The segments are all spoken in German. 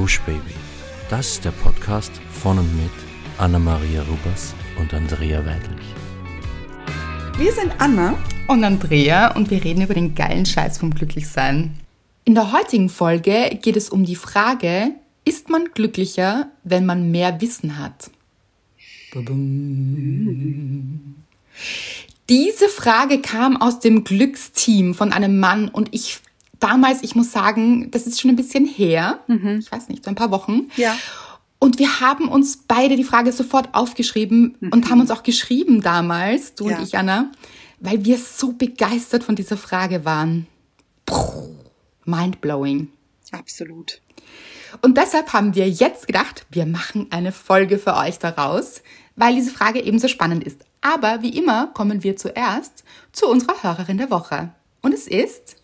Gush Baby. Das ist der Podcast von und mit Anna-Maria Rubers und Andrea Weidlich. Wir sind Anna und Andrea und wir reden über den geilen Scheiß vom Glücklichsein. In der heutigen Folge geht es um die Frage, ist man glücklicher, wenn man mehr Wissen hat? Diese Frage kam aus dem Glücksteam von einem Mann und ich damals, ich muss sagen, das ist schon ein bisschen her. Mhm. Ich weiß nicht, so ein paar Wochen. Ja. Und wir haben uns beide die Frage sofort aufgeschrieben mhm. und haben uns auch geschrieben damals, du ja. und ich, Anna, weil wir so begeistert von dieser Frage waren. Puh, mindblowing. Absolut. Und deshalb haben wir jetzt gedacht, wir machen eine Folge für euch daraus, weil diese Frage ebenso spannend ist. Aber wie immer kommen wir zuerst zu unserer Hörerin der Woche. Und es ist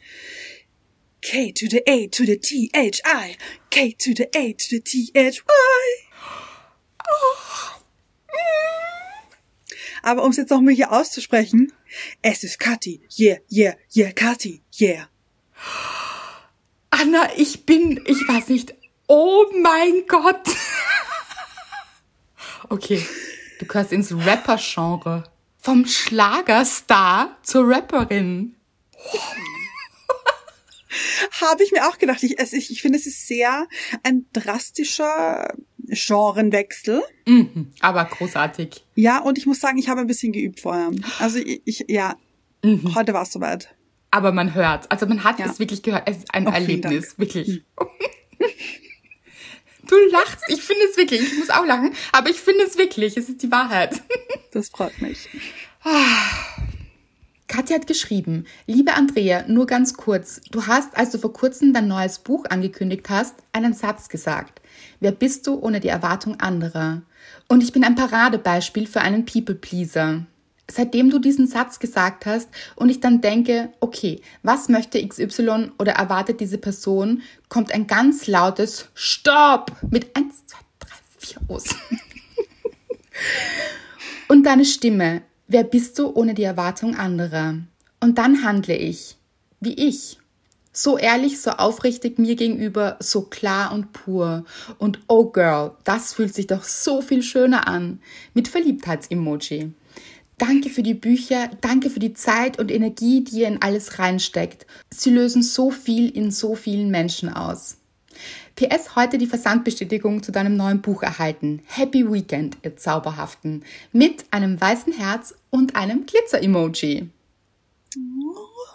K to the A to the T H I. K to the A to the T H Y. Aber um es jetzt nochmal hier auszusprechen, es ist Kathi. Yeah, yeah, yeah, Kathi. Yeah. Anna, ich bin, ich weiß nicht. Oh mein Gott. okay, du gehörst ins Rapper-Genre. Vom Schlagerstar zur Rapperin. Habe ich mir auch gedacht. Ich, also ich, ich finde, es ist sehr ein drastischer Genrenwechsel. Mhm, aber großartig. Ja, und ich muss sagen, ich habe ein bisschen geübt vorher. Also ich, ich ja, mhm. heute war es soweit. Aber man hört, also man hat ja. es wirklich gehört. Es ist ein oh, Erlebnis, wirklich. Mhm. Du lachst, ich finde es wirklich. Ich muss auch lachen, aber ich finde es wirklich. Es ist die Wahrheit. Das freut mich. Katja hat geschrieben, liebe Andrea, nur ganz kurz. Du hast, als du vor kurzem dein neues Buch angekündigt hast, einen Satz gesagt. Wer bist du ohne die Erwartung anderer? Und ich bin ein Paradebeispiel für einen People-Pleaser. Seitdem du diesen Satz gesagt hast und ich dann denke, okay, was möchte XY oder erwartet diese Person, kommt ein ganz lautes Stopp mit 1, 2, 3, 4 aus. und deine Stimme, Wer bist du ohne die Erwartung anderer? Und dann handle ich, wie ich. So ehrlich, so aufrichtig mir gegenüber, so klar und pur. Und oh Girl, das fühlt sich doch so viel schöner an. Mit Verliebtheitsemoji. Danke für die Bücher, danke für die Zeit und Energie, die ihr in alles reinsteckt. Sie lösen so viel in so vielen Menschen aus. PS heute die Versandbestätigung zu deinem neuen Buch erhalten. Happy Weekend, ihr Zauberhaften. Mit einem weißen Herz und einem Glitzer-Emoji.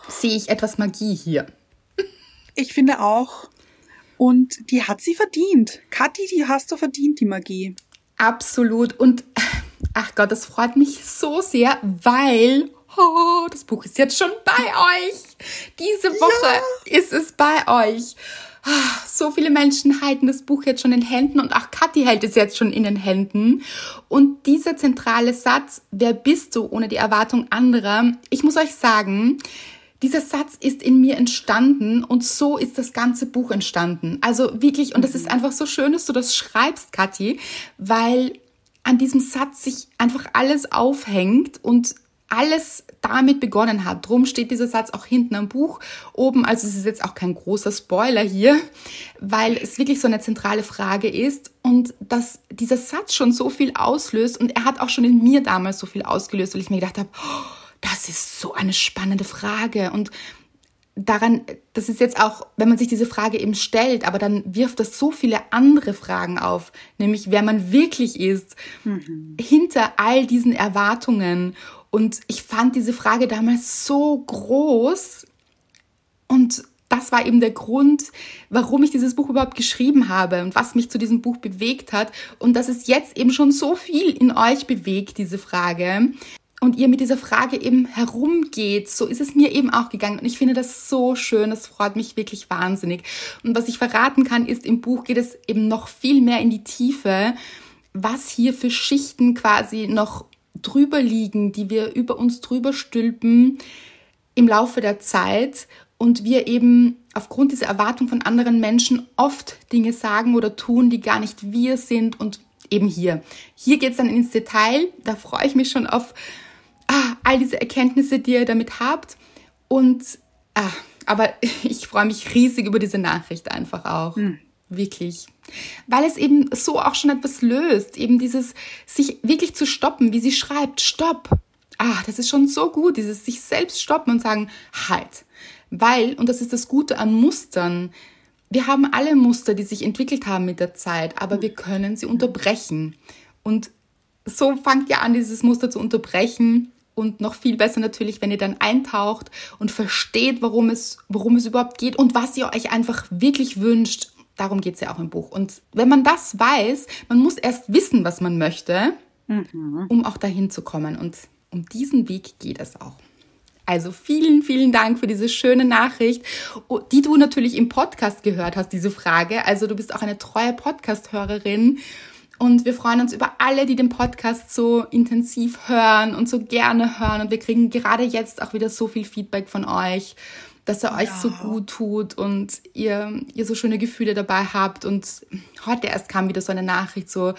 Sehe ich etwas Magie hier? Ich finde auch. Und die hat sie verdient. Kathi, die hast du verdient, die Magie. Absolut. Und ach Gott, das freut mich so sehr, weil oh, das Buch ist jetzt schon bei euch. Diese Woche ja. ist es bei euch. So viele Menschen halten das Buch jetzt schon in Händen und auch Kathi hält es jetzt schon in den Händen. Und dieser zentrale Satz, wer bist du ohne die Erwartung anderer? Ich muss euch sagen, dieser Satz ist in mir entstanden und so ist das ganze Buch entstanden. Also wirklich, und das ist mhm. einfach so schön, dass du das schreibst, Kathi, weil an diesem Satz sich einfach alles aufhängt und alles damit begonnen hat. Drum steht dieser Satz auch hinten am Buch oben. Also es ist jetzt auch kein großer Spoiler hier, weil es wirklich so eine zentrale Frage ist und dass dieser Satz schon so viel auslöst und er hat auch schon in mir damals so viel ausgelöst, weil ich mir gedacht habe, oh, das ist so eine spannende Frage und daran, das ist jetzt auch, wenn man sich diese Frage eben stellt, aber dann wirft das so viele andere Fragen auf, nämlich wer man wirklich ist, mhm. hinter all diesen Erwartungen und ich fand diese Frage damals so groß und das war eben der Grund, warum ich dieses Buch überhaupt geschrieben habe und was mich zu diesem Buch bewegt hat und dass es jetzt eben schon so viel in euch bewegt, diese Frage. Und ihr mit dieser Frage eben herumgeht, so ist es mir eben auch gegangen. Und ich finde das so schön, das freut mich wirklich wahnsinnig. Und was ich verraten kann, ist, im Buch geht es eben noch viel mehr in die Tiefe, was hier für Schichten quasi noch drüber liegen, die wir über uns drüber stülpen im Laufe der Zeit und wir eben aufgrund dieser Erwartung von anderen Menschen oft Dinge sagen oder tun, die gar nicht wir sind und eben hier. Hier geht es dann ins Detail, da freue ich mich schon auf ah, all diese Erkenntnisse, die ihr damit habt und ah, aber ich freue mich riesig über diese Nachricht einfach auch. Hm. Wirklich. Weil es eben so auch schon etwas löst. Eben dieses, sich wirklich zu stoppen, wie sie schreibt, stopp. Ah, das ist schon so gut, dieses sich selbst stoppen und sagen, halt. Weil, und das ist das Gute an Mustern, wir haben alle Muster, die sich entwickelt haben mit der Zeit, aber wir können sie unterbrechen. Und so fangt ihr an, dieses Muster zu unterbrechen. Und noch viel besser natürlich, wenn ihr dann eintaucht und versteht, worum es, worum es überhaupt geht und was ihr euch einfach wirklich wünscht. Darum geht es ja auch im Buch. Und wenn man das weiß, man muss erst wissen, was man möchte, mhm. um auch dahin zu kommen. Und um diesen Weg geht es auch. Also vielen, vielen Dank für diese schöne Nachricht, oh, die du natürlich im Podcast gehört hast, diese Frage. Also du bist auch eine treue Podcast-Hörerin. Und wir freuen uns über alle, die den Podcast so intensiv hören und so gerne hören. Und wir kriegen gerade jetzt auch wieder so viel Feedback von euch, dass er euch ja. so gut tut und ihr, ihr so schöne Gefühle dabei habt. Und heute erst kam wieder so eine Nachricht, so,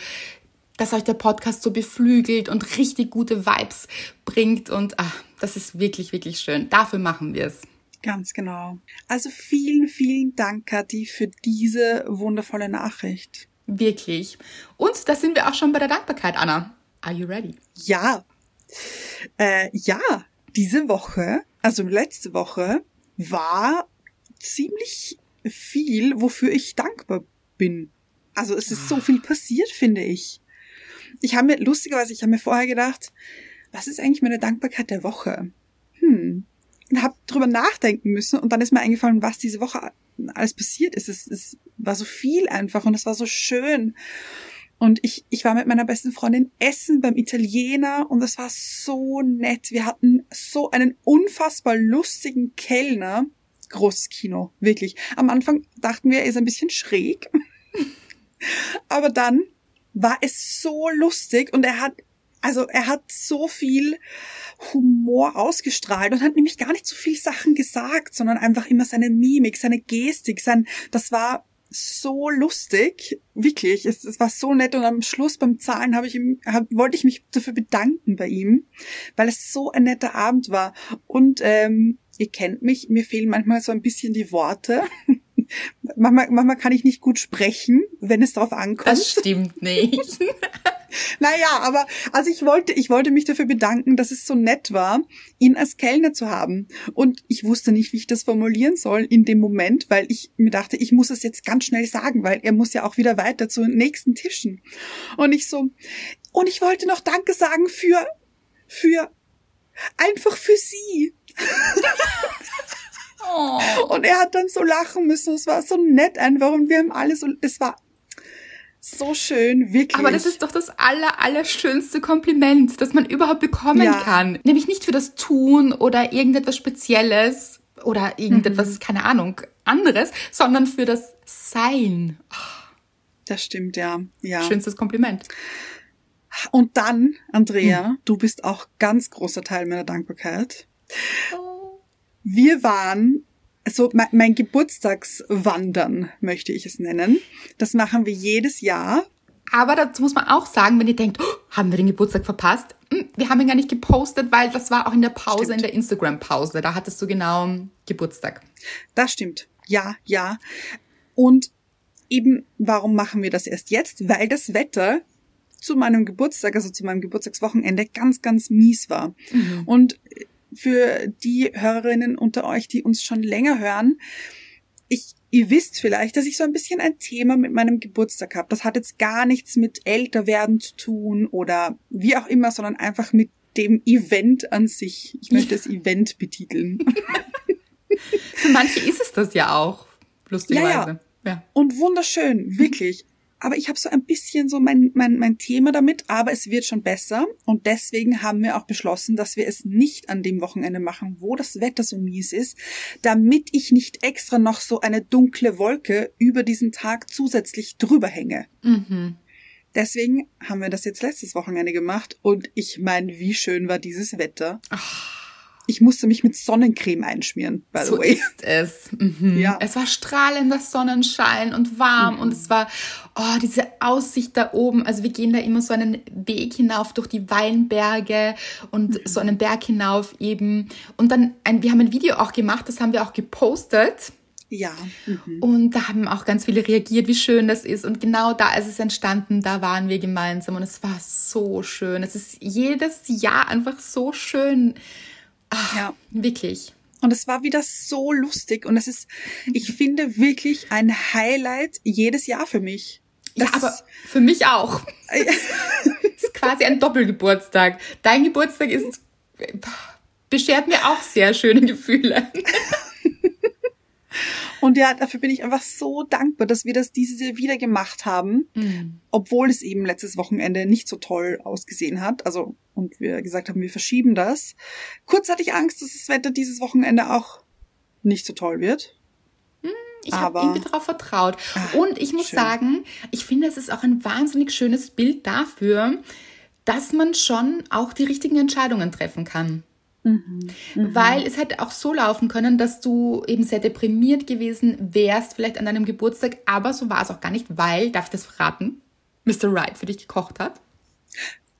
dass euch der Podcast so beflügelt und richtig gute Vibes bringt. Und ach, das ist wirklich, wirklich schön. Dafür machen wir es. Ganz genau. Also vielen, vielen Dank, Kathi, für diese wundervolle Nachricht. Wirklich. Und da sind wir auch schon bei der Dankbarkeit, Anna. Are you ready? Ja. Äh, ja, diese Woche, also letzte Woche, war ziemlich viel, wofür ich dankbar bin. Also es ist so viel passiert, finde ich. Ich habe mir, lustigerweise, ich habe mir vorher gedacht, was ist eigentlich meine Dankbarkeit der Woche? Hm. Und habe drüber nachdenken müssen und dann ist mir eingefallen, was diese Woche alles passiert ist. Es, es war so viel einfach und es war so schön. Und ich, ich war mit meiner besten Freundin essen beim Italiener und es war so nett. Wir hatten so einen unfassbar lustigen Kellner. Großes Kino, wirklich. Am Anfang dachten wir, er ist ein bisschen schräg. Aber dann war es so lustig und er hat, also er hat so viel Humor ausgestrahlt und hat nämlich gar nicht so viel Sachen gesagt, sondern einfach immer seine Mimik, seine Gestik, sein, das war so lustig, wirklich. Es, es war so nett und am Schluss beim Zahlen habe ich ihm, hab, wollte ich mich dafür bedanken bei ihm, weil es so ein netter Abend war. Und ähm, ihr kennt mich, mir fehlen manchmal so ein bisschen die Worte. manchmal, manchmal kann ich nicht gut sprechen, wenn es darauf ankommt. Das stimmt nicht. Naja, aber also ich wollte, ich wollte mich dafür bedanken, dass es so nett war, ihn als Kellner zu haben. Und ich wusste nicht, wie ich das formulieren soll in dem Moment, weil ich mir dachte, ich muss es jetzt ganz schnell sagen, weil er muss ja auch wieder weiter zu den nächsten Tischen. Und ich so, und ich wollte noch Danke sagen für, für, einfach für sie. Oh. Und er hat dann so lachen müssen. Es war so nett einfach und wir haben alle so, es war so schön, wirklich. Aber das ist doch das aller, allerschönste Kompliment, das man überhaupt bekommen ja. kann. Nämlich nicht für das Tun oder irgendetwas Spezielles oder irgendetwas, mhm. keine Ahnung, anderes, sondern für das Sein. Das stimmt, ja. ja. Schönstes Kompliment. Und dann, Andrea, hm. du bist auch ganz großer Teil meiner Dankbarkeit. Oh. Wir waren so mein, mein Geburtstagswandern möchte ich es nennen. Das machen wir jedes Jahr. Aber dazu muss man auch sagen, wenn ihr denkt, oh, haben wir den Geburtstag verpasst? Hm, wir haben ihn gar nicht gepostet, weil das war auch in der Pause, stimmt. in der Instagram-Pause. Da hattest du genau Geburtstag. Das stimmt. Ja, ja. Und eben, warum machen wir das erst jetzt? Weil das Wetter zu meinem Geburtstag, also zu meinem Geburtstagswochenende, ganz, ganz mies war. Mhm. Und für die Hörerinnen unter euch, die uns schon länger hören. Ich, ihr wisst vielleicht, dass ich so ein bisschen ein Thema mit meinem Geburtstag habe. Das hat jetzt gar nichts mit Älterwerden zu tun oder wie auch immer, sondern einfach mit dem Event an sich. Ich möchte das Event betiteln. Für manche ist es das ja auch, lustigerweise. Ja, ja. ja. Und wunderschön, wirklich aber ich habe so ein bisschen so mein, mein, mein Thema damit, aber es wird schon besser und deswegen haben wir auch beschlossen, dass wir es nicht an dem Wochenende machen, wo das Wetter so mies ist, damit ich nicht extra noch so eine dunkle Wolke über diesen Tag zusätzlich drüber hänge. Mhm. Deswegen haben wir das jetzt letztes Wochenende gemacht und ich meine, wie schön war dieses Wetter. Ach ich musste mich mit Sonnencreme einschmieren, by the so way. ist es. Mhm. Ja. Es war strahlender Sonnenschein und warm mhm. und es war, oh, diese Aussicht da oben. Also wir gehen da immer so einen Weg hinauf durch die Weinberge und mhm. so einen Berg hinauf eben. Und dann, ein, wir haben ein Video auch gemacht, das haben wir auch gepostet. Ja. Mhm. Und da haben auch ganz viele reagiert, wie schön das ist. Und genau da ist es entstanden, da waren wir gemeinsam und es war so schön. Es ist jedes Jahr einfach so schön. Ach, Ja. Wirklich. Und es war wieder so lustig und es ist, ich finde wirklich ein Highlight jedes Jahr für mich. Ja, Das aber ist- für mich auch. Es ist quasi ein Doppelgeburtstag. Dein Geburtstag ist, beschert mir auch sehr schöne Gefühle. Und ja, dafür bin ich einfach so dankbar, dass wir das dieses Jahr wieder gemacht haben, obwohl es eben letztes Wochenende nicht so toll ausgesehen hat. Also, und wir gesagt haben, wir verschieben das. Kurz hatte ich Angst, dass das Wetter dieses Wochenende auch nicht so toll wird. Ich habe irgendwie darauf vertraut. Ah, Und ich muss schön. sagen, ich finde, es ist auch ein wahnsinnig schönes Bild dafür, dass man schon auch die richtigen Entscheidungen treffen kann. Mhm. Weil es hätte auch so laufen können, dass du eben sehr deprimiert gewesen wärst, vielleicht an deinem Geburtstag, aber so war es auch gar nicht, weil, darf ich das verraten, Mr. Wright für dich gekocht hat.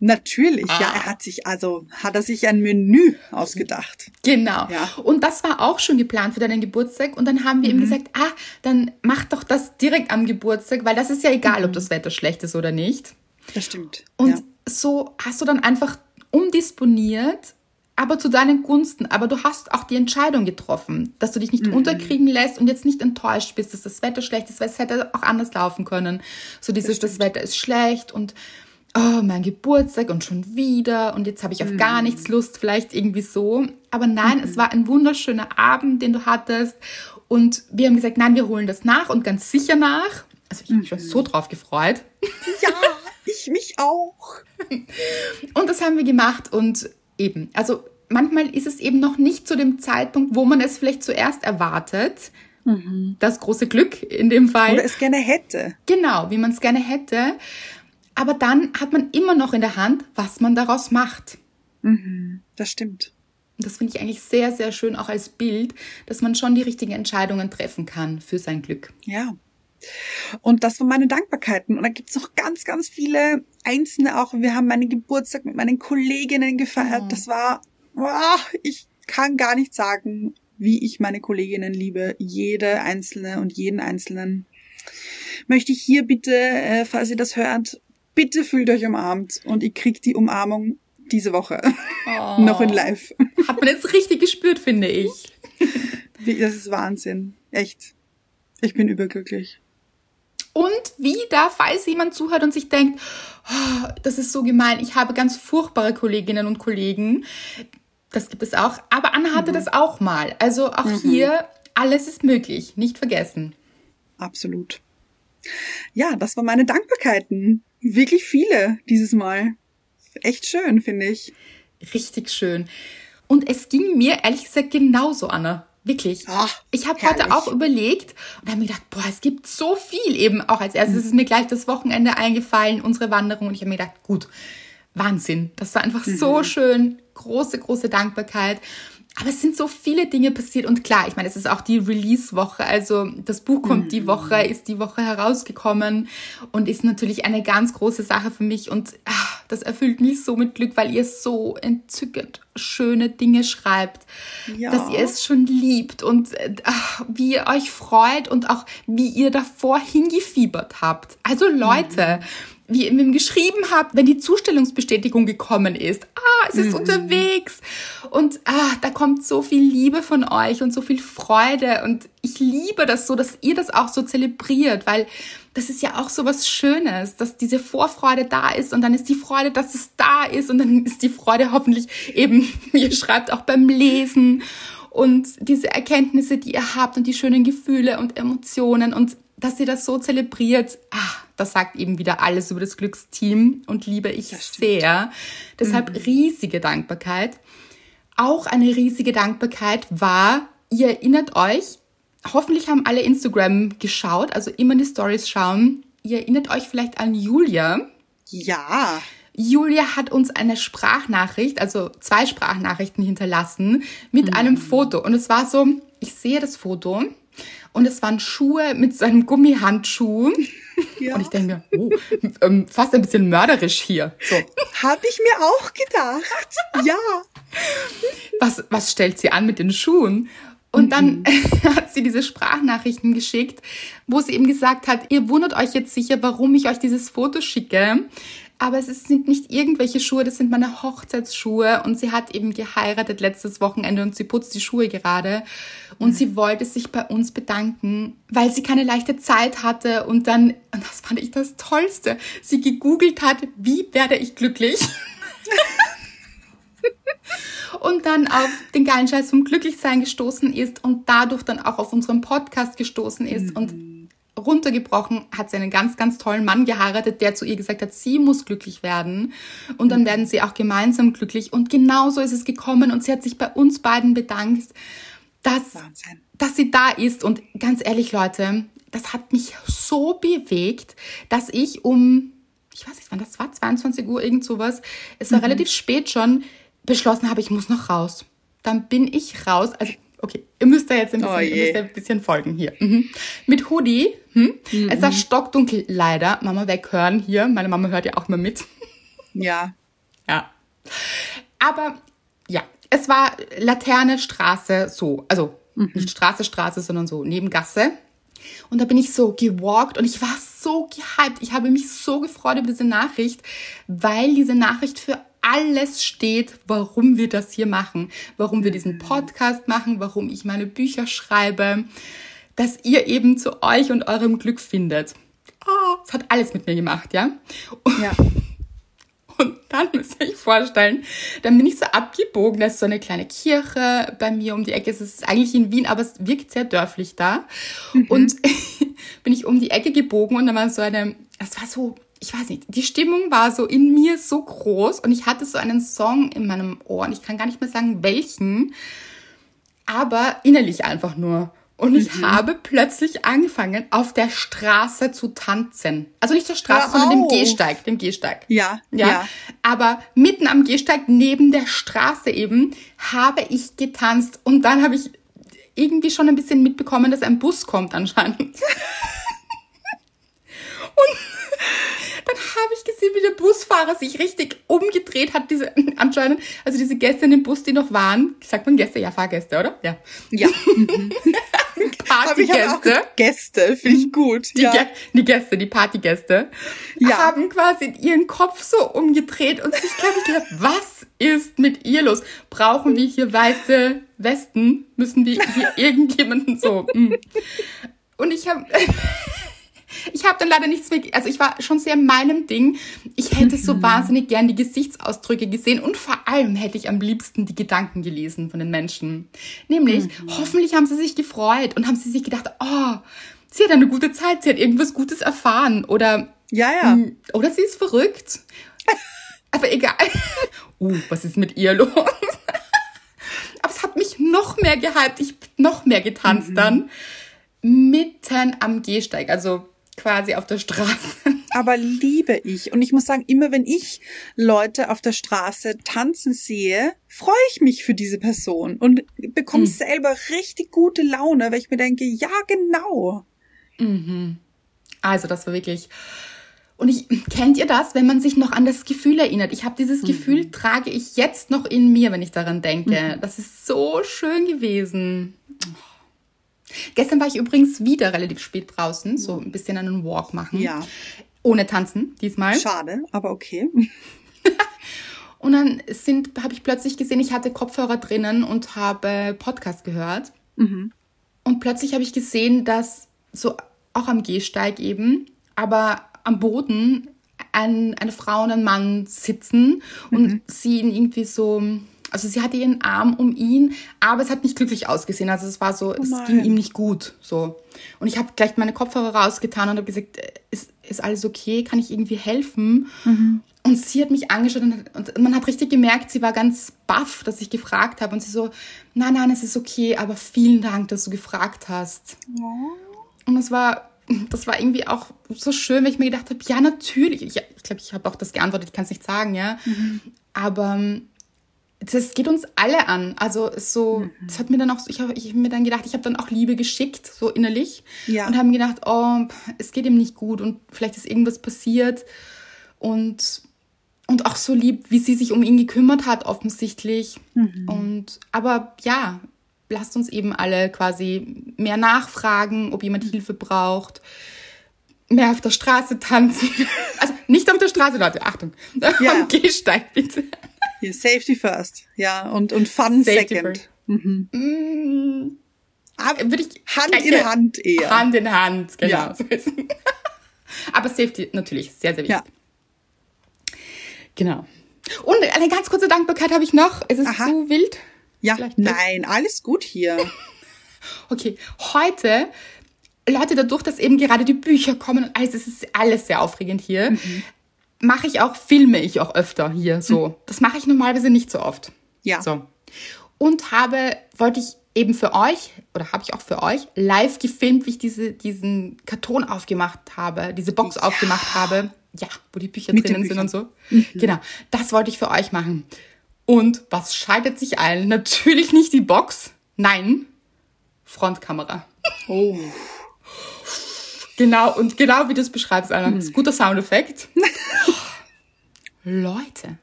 Natürlich, ja, Ah. er hat sich, also, hat er sich ein Menü ausgedacht. Genau. Ja. Und das war auch schon geplant für deinen Geburtstag. Und dann haben wir Mhm. ihm gesagt, ah, dann mach doch das direkt am Geburtstag, weil das ist ja egal, Mhm. ob das Wetter schlecht ist oder nicht. Das stimmt. Und ja. so hast du dann einfach umdisponiert, aber zu deinen Gunsten. Aber du hast auch die Entscheidung getroffen, dass du dich Mhm. nicht unterkriegen lässt und jetzt nicht enttäuscht bist, dass das Wetter schlecht ist, weil es hätte auch anders laufen können. So dieses, das, Wetter ist schlecht und oh, mein Geburtstag und schon wieder und jetzt habe ich auf Mhm. gar nichts Lust, vielleicht irgendwie so. Aber nein, es war ein wunderschöner Abend, den du hattest. Und wir haben gesagt, nein, wir holen das nach und ganz sicher nach. Also ich habe mich schon Mhm. so drauf gefreut. ja, ich mich auch. Und das haben wir gemacht und eben, also manchmal ist es eben noch nicht zu dem Zeitpunkt, wo man es vielleicht zuerst erwartet. Das große Glück in dem Fall. Oder es gerne hätte. Genau, wie man es gerne hätte. Aber dann hat man immer noch in der Hand, was man daraus macht. Das stimmt. Und das finde ich eigentlich sehr, sehr schön, auch als Bild, dass man schon die richtigen Entscheidungen treffen kann für sein Glück. Ja. Und das waren meine Dankbarkeiten. Und da gibt's noch ganz, ganz viele einzelne auch. Wir haben meinen Geburtstag mit meinen Kolleginnen gefeiert. Oh. Das war, boah, ich kann gar nicht sagen, wie ich meine Kolleginnen liebe. Jede einzelne und jeden einzelnen. Möchte ich hier bitte, äh, falls ihr das hört, bitte fühlt euch umarmt und ihr kriegt die Umarmung diese Woche. noch in live. Hat man jetzt richtig gespürt, finde ich. Das ist Wahnsinn. Echt. Ich bin überglücklich. Und wieder, falls jemand zuhört und sich denkt, oh, das ist so gemein, ich habe ganz furchtbare Kolleginnen und Kollegen. Das gibt es auch. Aber Anna hatte das auch mal. Also auch hier, alles ist möglich. Nicht vergessen. Absolut. Ja, das waren meine Dankbarkeiten. Wirklich viele dieses Mal. Echt schön, finde ich. Richtig schön. Und es ging mir ehrlich gesagt genauso, Anna. Wirklich. Ach, ich habe heute auch überlegt und habe mir gedacht, boah, es gibt so viel eben. Auch als erstes ist mir gleich das Wochenende eingefallen, unsere Wanderung. Und ich habe mir gedacht, gut, Wahnsinn. Das war einfach so schön. Große, große Dankbarkeit. Aber es sind so viele Dinge passiert. Und klar, ich meine, es ist auch die Release-Woche, also das Buch kommt die Woche, ist die Woche herausgekommen und ist natürlich eine ganz große Sache für mich. Und ah, das erfüllt mich so mit Glück, weil ihr so entzückend schöne Dinge schreibt, Ja. dass ihr es schon liebt und äh, ach, wie ihr euch freut und auch wie ihr davor hingefiebert habt. Also Leute, wie ihr mir geschrieben habt, wenn die Zustellungsbestätigung gekommen ist. Ah, es ist unterwegs. Und ah, da kommt so viel Liebe von euch und so viel Freude. Und ich liebe das so, dass ihr das auch so zelebriert, weil das ist ja auch so was Schönes, dass diese Vorfreude da ist und dann ist die Freude, dass es da ist und dann ist die Freude hoffentlich eben, wie ihr schreibt, auch beim Lesen und diese Erkenntnisse, die ihr habt und die schönen Gefühle und Emotionen und dass ihr das so zelebriert, das sagt eben wieder alles über das Glücksteam und liebe ich sehr. Deshalb riesige Dankbarkeit. Auch eine riesige Dankbarkeit war, ihr erinnert euch, hoffentlich haben alle Instagram geschaut, also immer in die Stories schauen. Ihr erinnert euch vielleicht an Julia. Ja. Julia hat uns eine Sprachnachricht, also zwei Sprachnachrichten hinterlassen mit einem Foto. Und es war so, ich sehe das Foto und es waren Schuhe mit so einem Gummihandschuh. ja. Und ich denke mir, oh, ähm, fast ein bisschen mörderisch hier. So, Habe ich mir auch gedacht. Ja. was, was stellt sie an mit den Schuhen? Und dann hat sie diese Sprachnachrichten geschickt, wo sie eben gesagt hat, ihr wundert euch jetzt sicher, warum ich euch dieses Foto schicke. Aber es sind nicht irgendwelche Schuhe, das sind meine Hochzeitsschuhe. Und sie hat eben geheiratet letztes Wochenende und sie putzt die Schuhe gerade. Und mhm. sie wollte sich bei uns bedanken, weil sie keine leichte Zeit hatte. Und dann, und das fand ich das Tollste, sie gegoogelt hat, wie werde ich glücklich? und dann auf den geilen Scheiß vom Glücklichsein gestoßen ist und dadurch dann auch auf unseren Podcast gestoßen ist mhm. und runtergebrochen hat sie einen ganz, ganz tollen Mann geheiratet, der zu ihr gesagt hat, sie muss glücklich werden und dann mhm. werden sie auch gemeinsam glücklich und genauso ist es gekommen und sie hat sich bei uns beiden bedankt, dass, dass sie da ist und ganz ehrlich Leute, das hat mich so bewegt, dass ich um, ich weiß nicht wann das war, 22 Uhr, irgend sowas, es war mhm. relativ spät schon, beschlossen habe, ich muss noch raus. Dann bin ich raus, also Okay, ihr müsst da jetzt ein bisschen, oh ihr müsst ein bisschen folgen hier. Mhm. Mit Hoodie. Hm? Mhm. Es war stockdunkel, leider. Mama weghören hier. Meine Mama hört ja auch mal mit. Ja. Ja. Aber ja, es war Laterne, Straße, so. Also mhm. nicht Straße, Straße, sondern so Nebengasse. Und da bin ich so gewalkt und ich war so gehypt. Ich habe mich so gefreut über diese Nachricht, weil diese Nachricht für alles steht, warum wir das hier machen, warum wir diesen Podcast machen, warum ich meine Bücher schreibe, dass ihr eben zu euch und eurem Glück findet. Oh, das hat alles mit mir gemacht, ja? Ja. Und dann müsst ihr euch vorstellen, dann bin ich so abgebogen. Da ist so eine kleine Kirche bei mir um die Ecke. Es ist eigentlich in Wien, aber es wirkt sehr dörflich da. Mhm. Und bin ich um die Ecke gebogen und da war so eine, es war so ich weiß nicht, die Stimmung war so in mir so groß und ich hatte so einen Song in meinem Ohr und ich kann gar nicht mehr sagen, welchen, aber innerlich einfach nur. Und ich mhm. habe plötzlich angefangen, auf der Straße zu tanzen. Also nicht der Straße, sondern dem Gehsteig, dem Gehsteig. Ja, ja, ja. Aber mitten am Gehsteig, neben der Straße eben, habe ich getanzt. Und dann habe ich irgendwie schon ein bisschen mitbekommen, dass ein Bus kommt anscheinend. und dann habe ich gesehen, wie der Busfahrer sich richtig umgedreht hat, diese anscheinend, also diese Gäste in dem Bus, die noch waren. Sagt man Gäste? Ja, Fahrgäste, oder? Ja. Ja. Partygäste. Gäste, finde ich gut. Die, ja. die Gäste, die Partygäste, ja. haben quasi ihren Kopf so umgedreht und sich, glaube ich, gedacht, was ist mit ihr los? Brauchen wir hier weiße Westen? Müssen wir hier irgendjemanden so? Mm. Und ich habe ich habe dann leider nichts mehr, also ich war schon sehr in meinem Ding. Ich hätte so wahnsinnig gern die Gesichtsausdrücke gesehen und vor allem hätte ich am liebsten die Gedanken gelesen von den Menschen. Nämlich, mhm. hoffentlich haben sie sich gefreut und haben sie sich gedacht, oh, sie hat eine gute Zeit, sie hat irgendwas Gutes erfahren oder, ja, ja. Hm, oder sie ist verrückt. Aber egal. Uh, was ist mit ihr los? Aber es hat mich noch mehr gehypt, ich noch mehr getanzt mhm. dann mitten am Gehsteig. Also quasi auf der Straße. Aber liebe ich. Und ich muss sagen, immer wenn ich Leute auf der Straße tanzen sehe, freue ich mich für diese Person und bekomme mhm. selber richtig gute Laune, weil ich mir denke, ja, genau. Mhm. Also das war wirklich. Und ich, kennt ihr das, wenn man sich noch an das Gefühl erinnert? Ich habe dieses mhm. Gefühl, trage ich jetzt noch in mir, wenn ich daran denke. Mhm. Das ist so schön gewesen. Oh. Gestern war ich übrigens wieder relativ spät draußen, so ein bisschen einen Walk machen. Ja. Ohne tanzen diesmal. Schade, aber okay. und dann sind, habe ich plötzlich gesehen, ich hatte Kopfhörer drinnen und habe Podcast gehört. Mhm. Und plötzlich habe ich gesehen, dass so auch am Gehsteig eben, aber am Boden ein, eine Frau und ein Mann sitzen und mhm. sie ihn irgendwie so also sie hatte ihren Arm um ihn, aber es hat nicht glücklich ausgesehen. Also es war so, oh es ging ihm nicht gut. So. Und ich habe gleich meine Kopfhörer rausgetan und habe gesagt, äh, ist, ist alles okay? Kann ich irgendwie helfen? Mhm. Und sie hat mich angeschaut und, und, man hat richtig gemerkt, sie war ganz baff, dass ich gefragt habe. Und sie so, nein, nein, es ist okay, aber vielen Dank, dass du gefragt hast. Ja. Und das war, das war irgendwie auch so schön, weil ich mir gedacht habe, ja, natürlich. Ich glaube, ich, glaub, ich habe auch das geantwortet, ich kann es nicht sagen, ja. Mhm. Aber das geht uns alle an. Also so, mhm. das hat mir dann auch, ich habe ich hab mir dann gedacht, ich habe dann auch Liebe geschickt, so innerlich. Ja. Und habe mir gedacht, oh, es geht ihm nicht gut und vielleicht ist irgendwas passiert. Und, und auch so lieb, wie sie sich um ihn gekümmert hat, offensichtlich. Mhm. Und, aber ja, lasst uns eben alle quasi mehr nachfragen, ob jemand Hilfe braucht. Mehr auf der Straße tanzen. Also nicht auf der Straße, Leute, Achtung. Ja. Am Gehsteig bitte. Hier, Safety first. Ja, und, und Fun Safety second. Mhm. Mm, würde ich Hand in Hand eher. Hand in Hand, genau. Ja. So. Aber Safety natürlich sehr, sehr wichtig. Ja. Genau. Und eine ganz kurze Dankbarkeit habe ich noch. Ist es Aha. zu wild? Ja, nein, alles gut hier. Okay, heute, Leute, dadurch, dass eben gerade die Bücher kommen und alles, es ist alles sehr aufregend hier, mache ich auch, filme ich auch öfter hier so. Das mache ich normalerweise nicht so oft. Ja. So. Und habe, wollte ich eben für euch, oder habe ich auch für euch, live gefilmt, wie ich diese, diesen Karton aufgemacht habe, diese Box Ja. aufgemacht habe. Ja, wo die Bücher Mit drinnen sind und so. Büchern. Genau, das wollte ich für euch machen. Und was schaltet sich ein? Natürlich nicht die Box. Nein, Frontkamera. Oh. Genau, und genau wie du es beschreibst, Anna. Ein guter Soundeffekt. Leute,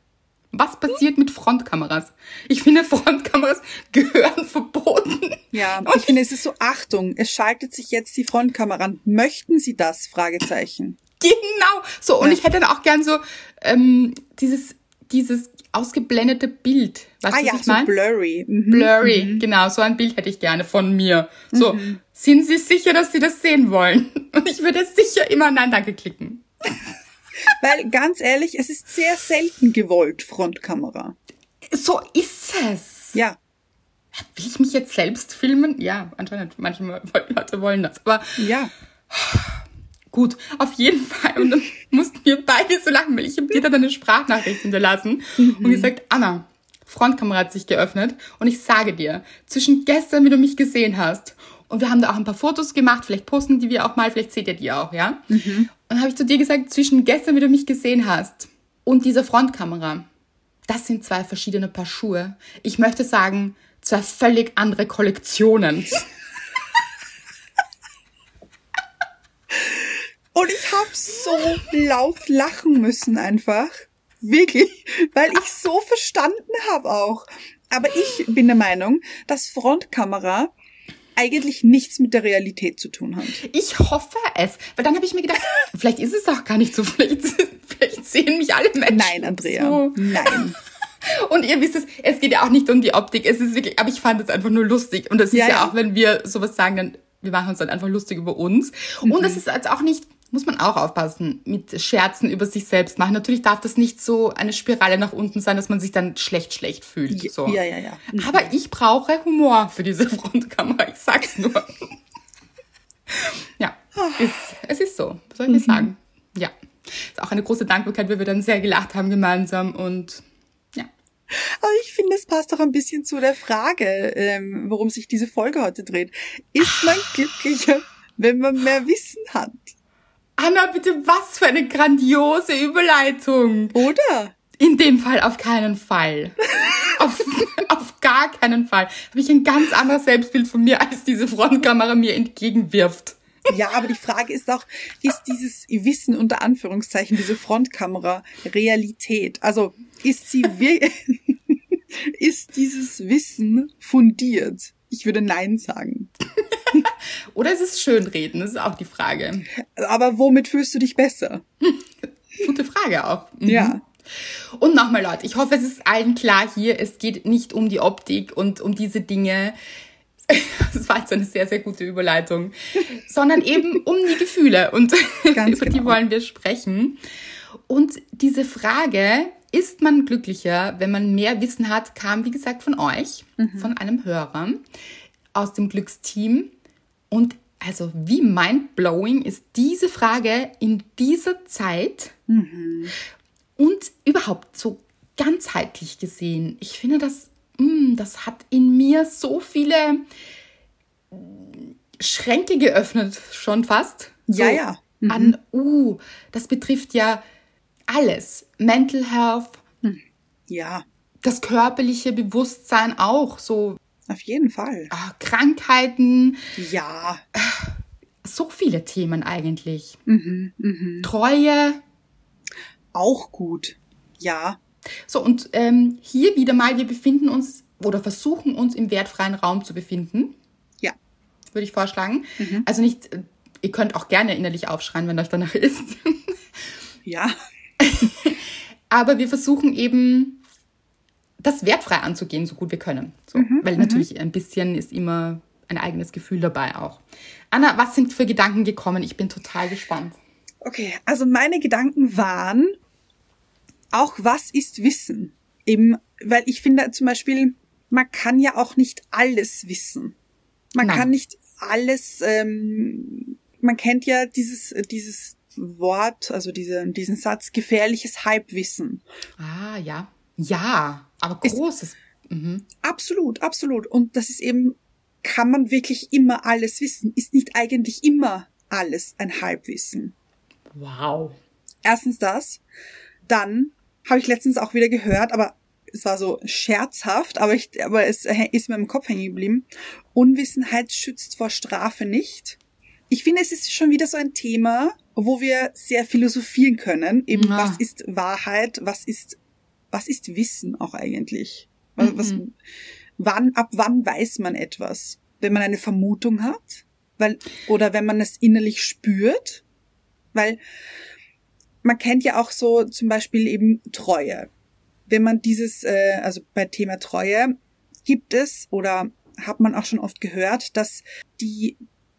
was passiert mit Frontkameras? Ich finde, Frontkameras gehören verboten. Ja, ich finde, es ist so, Achtung, es schaltet sich jetzt die Frontkamera an. Möchten Sie das? Fragezeichen. Genau. So, und Ja. ich hätte dann auch gern so ähm, dieses, dieses ausgeblendete Bild. Weißt ah du, ja, was ich so meine? blurry. Mhm. Blurry, genau, so ein Bild hätte ich gerne von mir. So, sind Sie sicher, dass Sie das sehen wollen? Und ich würde sicher immer Nein, danke klicken. Weil ganz ehrlich, es ist sehr selten gewollt, Frontkamera. So ist es. Ja. Will ich mich jetzt selbst filmen? Ja, anscheinend manche Leute wollen das. Aber Ja. gut, auf jeden Fall. Und dann mussten wir beide so lachen, weil ich habe dir dann eine Sprachnachricht hinterlassen und gesagt, Anna, Frontkamera hat sich geöffnet und ich sage dir, zwischen gestern, wie du mich gesehen hast, und wir haben da auch ein paar Fotos gemacht, vielleicht posten die wir auch mal, vielleicht seht ihr die auch, ja? Und dann habe ich zu dir gesagt, zwischen gestern, wie du mich gesehen hast, und dieser Frontkamera, das sind zwei verschiedene Paar Schuhe. Ich möchte sagen, zwei völlig andere Kollektionen. Und ich habe so laut lachen müssen einfach. Wirklich, weil ich so verstanden habe auch. Aber ich bin der Meinung, dass Frontkamera eigentlich nichts mit der Realität zu tun hat. Ich hoffe es. Weil dann habe ich mir gedacht, vielleicht ist es auch gar nicht so. Vielleicht, vielleicht sehen mich alle Menschen. Nein, Andrea. So. Nein. Und ihr wisst es, es geht ja auch nicht um die Optik. Es ist wirklich, aber ich fand es einfach nur lustig. Und das ist Ja, ja, ja. auch, wenn wir sowas sagen, dann, wir machen uns dann einfach lustig über uns. Und es ist jetzt auch nicht, muss man auch aufpassen, mit Scherzen über sich selbst machen. Natürlich darf das nicht so eine Spirale nach unten sein, dass man sich dann schlecht, schlecht fühlt. So. Ja, ja, ja. Mhm. Aber ich brauche Humor für diese Frontkamera. Ich sag's nur. ja, ist, es ist so. Was soll ich dir sagen? Ja. Ist auch eine große Dankbarkeit, weil wir dann sehr gelacht haben gemeinsam und ja. Aber ich finde, es passt doch ein bisschen zu der Frage, ähm, worum sich diese Folge heute dreht. Ist man glücklicher, wenn man mehr Wissen hat? Anna, bitte, was für eine grandiose Überleitung. Oder? In dem Fall auf keinen Fall. auf, auf gar keinen Fall. Habe ich ein ganz anderes Selbstbild von mir, als diese Frontkamera mir entgegenwirft. Ja, aber die Frage ist auch, ist dieses Wissen unter Anführungszeichen, diese Frontkamera Realität? Also ist sie ist dieses Wissen fundiert? Ich würde Nein sagen. Oder ist es Schönreden? Das ist auch die Frage. Aber womit fühlst du dich besser? Gute Frage auch. Mhm. Ja. Und nochmal, Leute, ich hoffe, es ist allen klar hier, es geht nicht um die Optik und um diese Dinge. Das war jetzt eine sehr, sehr gute Überleitung. Sondern eben um die Gefühle. Und Ganz über die genau. wollen wir sprechen. Und diese Frage, ist man glücklicher, wenn man mehr Wissen hat, kam, wie gesagt, von euch, von einem Hörer aus dem Glücksteam. Und also, wie mindblowing ist diese Frage in dieser Zeit? Und überhaupt so ganzheitlich gesehen, ich finde, das, mm, das hat in mir so viele mm, Schränke geöffnet, schon fast. So Ja, ja. An, uh, das betrifft ja alles. Mental Health, Ja, das körperliche Bewusstsein auch, so auf jeden Fall. ah, Krankheiten, Ja. so viele Themen eigentlich. Mhm, mhm. Treue, Auch gut. Ja. So, und ähm, hier wieder mal, wir befinden uns oder versuchen uns im wertfreien Raum zu befinden. Ja. Würde ich vorschlagen. Also nicht, äh, ihr könnt auch gerne innerlich aufschreien, wenn euch danach ist. Ja. Aber wir versuchen eben, das wertfrei anzugehen, so gut wir können. So. Weil natürlich ein bisschen ist immer ein eigenes Gefühl dabei auch. Anna, was sind für Gedanken gekommen? Ich bin total gespannt. Okay, also meine Gedanken waren, auch was ist Wissen? Eben, weil ich finde zum Beispiel, man kann ja auch nicht alles wissen. Man Nein. kann nicht alles, ähm, man kennt ja dieses, dieses Wort, also diese, diesen Satz, gefährliches Halbwissen. Ah, ja. Ja, aber großes. Mhm. Absolut, absolut. Und das ist eben, kann man wirklich immer alles wissen? Ist nicht eigentlich immer alles ein Halbwissen? Wow. Erstens das. Dann habe ich letztens auch wieder gehört, aber es war so scherzhaft, aber, ich, aber es ist mir im Kopf hängen geblieben. Unwissenheit schützt vor Strafe nicht. Ich finde, es ist schon wieder so ein Thema, wo wir sehr philosophieren können. Eben, Ja. was ist Wahrheit? Was ist, was ist Wissen auch eigentlich? Was, was, wann, ab wann weiß man etwas? Wenn man eine Vermutung hat? Weil, oder wenn man es innerlich spürt? Weil man kennt ja auch so zum Beispiel eben Treue. Wenn man dieses, äh, also bei Thema Treue gibt es oder hat man auch schon oft gehört, dass die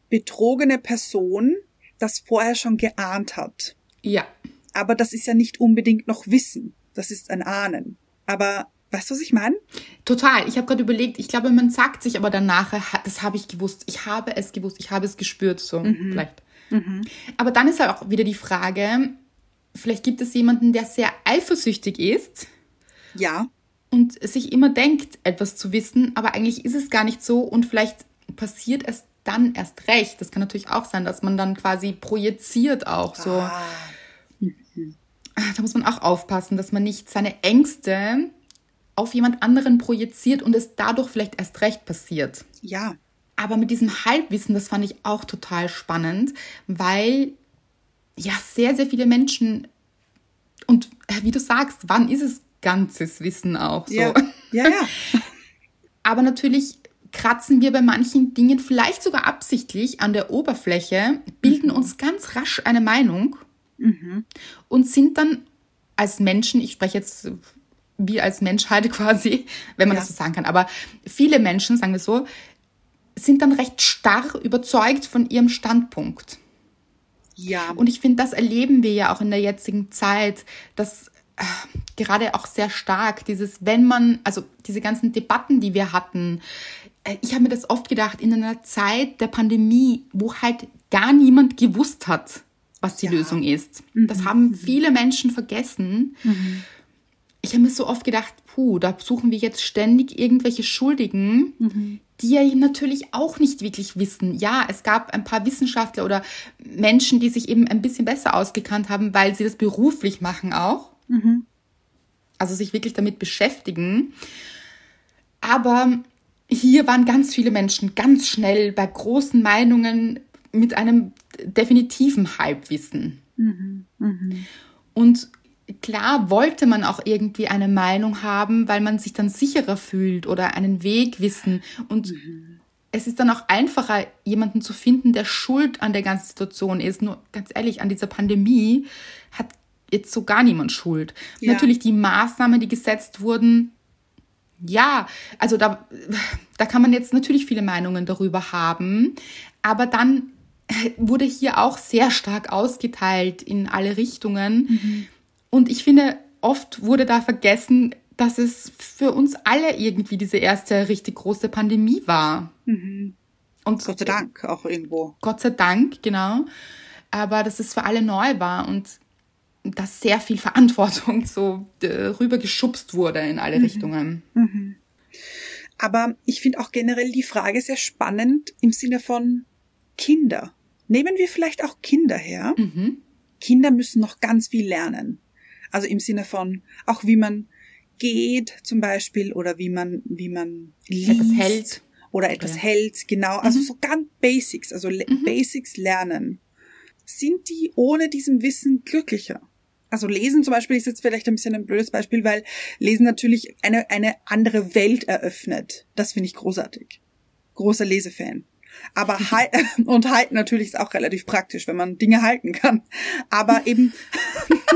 betrogene Person das vorher schon geahnt hat. Ja. Aber das ist ja nicht unbedingt noch Wissen. Das ist ein Ahnen. Aber weißt du, was ich meine? Total. Ich habe gerade überlegt, ich glaube, man sagt sich aber danach, das habe ich gewusst, ich habe es gewusst, ich habe es gespürt, so vielleicht. Aber dann ist halt auch wieder die Frage, vielleicht gibt es jemanden, der sehr eifersüchtig ist Ja. und sich immer denkt, etwas zu wissen, aber eigentlich ist es gar nicht so und vielleicht passiert es dann erst recht. Das kann natürlich auch sein, dass man dann quasi projiziert auch so. Ah, Da muss man auch aufpassen, dass man nicht seine Ängste auf jemand anderen projiziert und es dadurch vielleicht erst recht passiert. ja. Aber mit diesem Halbwissen, das fand ich auch total spannend, weil ja sehr, sehr viele Menschen und äh, wie du sagst, wann ist es ganzes Wissen auch so? Ja. Ja, ja. Aber natürlich kratzen wir bei manchen Dingen vielleicht sogar absichtlich an der Oberfläche, bilden uns ganz rasch eine Meinung und sind dann als Menschen, ich spreche jetzt wie als Menschheit quasi, wenn man Ja. das so sagen kann, aber viele Menschen, sagen wir so, sind dann recht starr überzeugt von ihrem Standpunkt. Ja. Und ich finde, das erleben wir ja auch in der jetzigen Zeit, dass äh, gerade auch sehr stark dieses, wenn man, also diese ganzen Debatten, die wir hatten, äh, ich habe mir das oft gedacht, in einer Zeit der Pandemie, wo halt gar niemand gewusst hat, was die Ja. Lösung ist. Das haben viele Menschen vergessen. Ich habe mir so oft gedacht, puh, da suchen wir jetzt ständig irgendwelche Schuldigen, die ja natürlich auch nicht wirklich wissen. Ja, es gab ein paar Wissenschaftler oder Menschen, die sich eben ein bisschen besser ausgekannt haben, weil sie das beruflich machen auch. Also sich wirklich damit beschäftigen. Aber hier waren ganz viele Menschen ganz schnell bei großen Meinungen mit einem definitiven Halbwissen. Und klar wollte man auch irgendwie eine Meinung haben, weil man sich dann sicherer fühlt oder einen Weg wissen. Und es ist dann auch einfacher, jemanden zu finden, der schuld an der ganzen Situation ist. Nur ganz ehrlich, an dieser Pandemie hat jetzt so gar niemand Schuld. Ja. Natürlich die Maßnahmen, die gesetzt wurden, ja, also da, da kann man jetzt natürlich viele Meinungen darüber haben, aber dann wurde hier auch sehr stark ausgeteilt in alle Richtungen. Und ich finde, oft wurde da vergessen, dass es für uns alle irgendwie diese erste richtig große Pandemie war. Und Gott sei Dank auch irgendwo. Gott sei Dank, genau. Aber dass es für alle neu war und dass sehr viel Verantwortung so äh, rübergeschubst wurde in alle Richtungen. Aber ich finde auch generell die Frage sehr spannend im Sinne von Kinder. Nehmen wir vielleicht auch Kinder her. Kinder müssen noch ganz viel lernen. Also im Sinne von auch wie man geht zum Beispiel oder wie man wie man liest Etwas hält. oder etwas Ja. hält. Genau, also so ganz Basics, also le- Basics lernen. Sind die ohne diesem Wissen glücklicher? also Lesen zum Beispiel ist jetzt vielleicht ein bisschen ein blödes Beispiel, weil Lesen natürlich eine, eine andere Welt eröffnet. Das finde ich großartig. Großer Lesefan. Aber halt, und halten natürlich ist auch relativ praktisch, wenn man Dinge halten kann. Aber eben,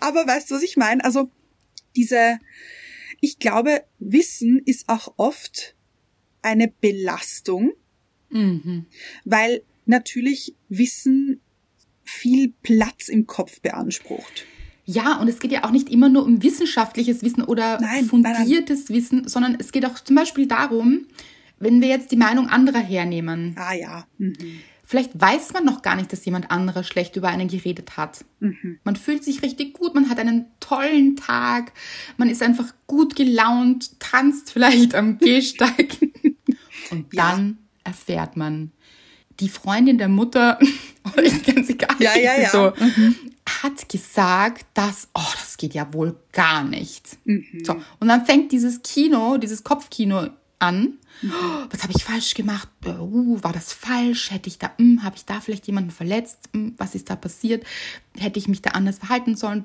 aber weißt du, was ich meine? Also, diese, ich glaube, Wissen ist auch oft eine Belastung, Mhm. weil natürlich Wissen viel Platz im Kopf beansprucht. Ja, und es geht ja auch nicht immer nur um wissenschaftliches Wissen oder Nein, fundiertes Wissen, sondern es geht auch zum Beispiel darum, wenn wir jetzt die Meinung anderer hernehmen. Ah ja. Mhm. Vielleicht weiß man noch gar nicht, dass jemand anderer schlecht über einen geredet hat. Mhm. Man fühlt sich richtig gut, man hat einen tollen Tag, man ist einfach gut gelaunt, tanzt vielleicht am Gehsteig. Und Ja. dann erfährt man, die Freundin der Mutter, ist ganz egal, Ja, ja, ja. so, hat gesagt, dass, oh, das geht ja wohl gar nicht. Mhm. So, und dann fängt dieses Kino, dieses Kopfkino an. Oh, was habe ich falsch gemacht? Uh, war das falsch? Hätte ich da, hm, habe ich da vielleicht jemanden verletzt? Hm, was ist da passiert? Hätte ich mich da anders verhalten sollen?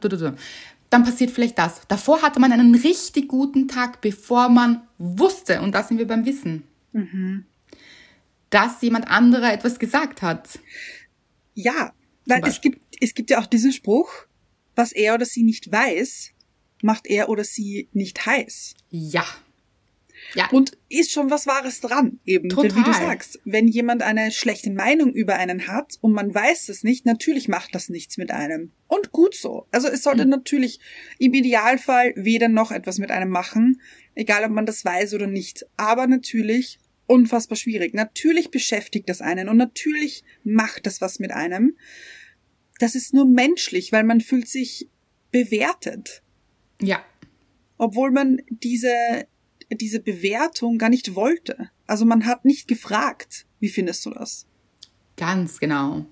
Dann passiert vielleicht das. Davor hatte man einen richtig guten Tag, bevor man wusste, und da sind wir beim Wissen, Mhm. dass jemand anderer etwas gesagt hat. Ja, weil es gibt, es gibt ja auch diesen Spruch, was er oder sie nicht weiß, macht er oder sie nicht heiß. Ja. Ja, Und ist schon was Wahres dran, eben. Denn wie du Total. sagst, wenn jemand eine schlechte Meinung über einen hat und man weiß es nicht, natürlich macht das nichts mit einem. Und gut so. Also es sollte natürlich im Idealfall weder noch etwas mit einem machen, egal ob man das weiß oder nicht. Aber natürlich unfassbar schwierig. Natürlich beschäftigt das einen und natürlich macht das was mit einem. Das ist nur menschlich, weil man fühlt sich bewertet ja. obwohl man diese, diese Bewertung gar nicht wollte. Also man hat nicht gefragt, wie findest du das? Ganz genau. Und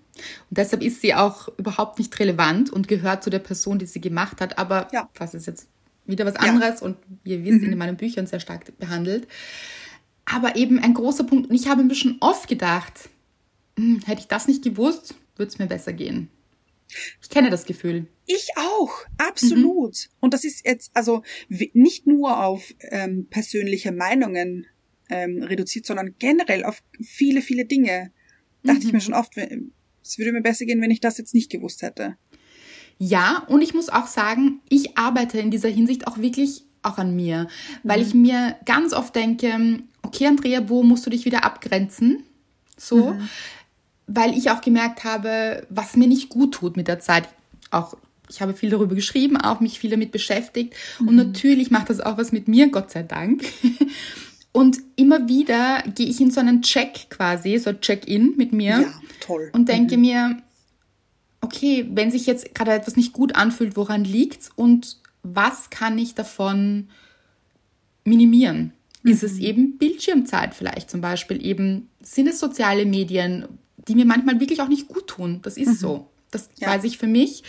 deshalb ist sie auch überhaupt nicht relevant und gehört zu der Person, die sie gemacht hat. Aber Ja. das ist jetzt wieder was Ja. anderes und ihr wisst, in meinen Büchern sehr stark behandelt. Aber eben ein großer Punkt. Und ich habe mir schon oft gedacht, hm, hätte ich das nicht gewusst, würde es mir besser gehen. Ich kenne das Gefühl. Ich auch, absolut. Und das ist jetzt also nicht nur auf ähm, persönliche Meinungen ähm, reduziert, sondern generell auf viele, viele Dinge. Dachte ich mir schon oft, es würde mir besser gehen, wenn ich das jetzt nicht gewusst hätte. Ja, und ich muss auch sagen, ich arbeite in dieser Hinsicht auch wirklich auch an mir, weil ich mir ganz oft denke, okay, Andrea, wo musst du dich wieder abgrenzen? So, weil ich auch gemerkt habe, was mir nicht gut tut mit der Zeit. Auch ich habe viel darüber geschrieben, auch mich viel damit beschäftigt und natürlich macht das auch was mit mir, Gott sei Dank. Und immer wieder gehe ich in so einen Check quasi, so ein Check-in mit mir Ja, toll. und denke mir, okay, wenn sich jetzt gerade etwas nicht gut anfühlt, woran liegt's und was kann ich davon minimieren? Ist es eben Bildschirmzeit vielleicht zum Beispiel? Eben sind es soziale Medien, die mir manchmal wirklich auch nicht gut tun? Das ist so. Das Ja. weiß ich für mich.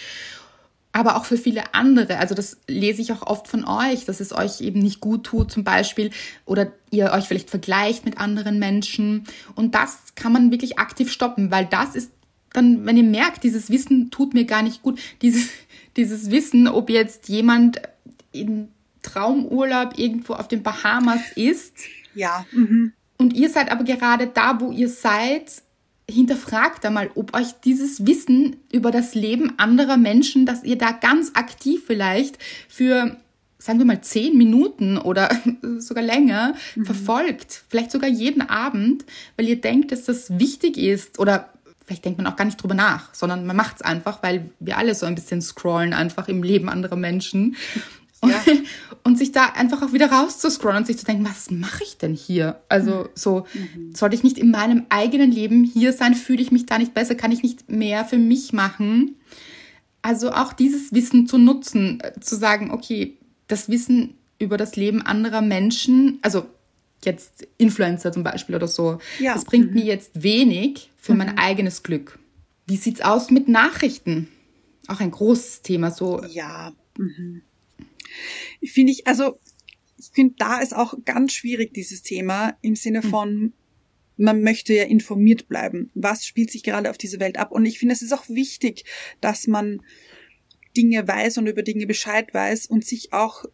Aber auch für viele andere. Also das lese ich auch oft von euch, dass es euch eben nicht gut tut zum Beispiel oder ihr euch vielleicht vergleicht mit anderen Menschen. Und das kann man wirklich aktiv stoppen, weil das ist dann, wenn ihr merkt, dieses Wissen tut mir gar nicht gut, dieses, dieses Wissen, ob jetzt jemand in Traumurlaub irgendwo auf den Bahamas ist ja, mhm. und ihr seid aber gerade da, wo ihr seid, hinterfragt einmal, ob euch dieses Wissen über das Leben anderer Menschen, dass ihr da ganz aktiv vielleicht für, sagen wir mal, zehn Minuten oder sogar länger verfolgt, vielleicht sogar jeden Abend, weil ihr denkt, dass das wichtig ist oder vielleicht denkt man auch gar nicht drüber nach, sondern man macht es einfach, weil wir alle so ein bisschen scrollen einfach im Leben anderer Menschen. Und, Ja. und sich da einfach auch wieder rauszuscrollen und sich zu denken, was mache ich denn hier? Also so, sollte ich nicht in meinem eigenen Leben hier sein? Fühle ich mich da nicht besser? Kann ich nicht mehr für mich machen? Also auch dieses Wissen zu nutzen, äh, zu sagen, okay, das Wissen über das Leben anderer Menschen, also jetzt Influencer zum Beispiel oder so, Ja. das bringt mir jetzt wenig für mein eigenes Glück. Wie sieht's aus mit Nachrichten? Auch ein großes Thema, so Ja. Mhm. Finde ich, also ich finde, da ist auch ganz schwierig dieses Thema im Sinne von, man möchte ja informiert bleiben. Was spielt sich gerade auf dieser Welt ab? Und ich finde, es ist auch wichtig, dass man Dinge weiß und über Dinge Bescheid weiß und sich auch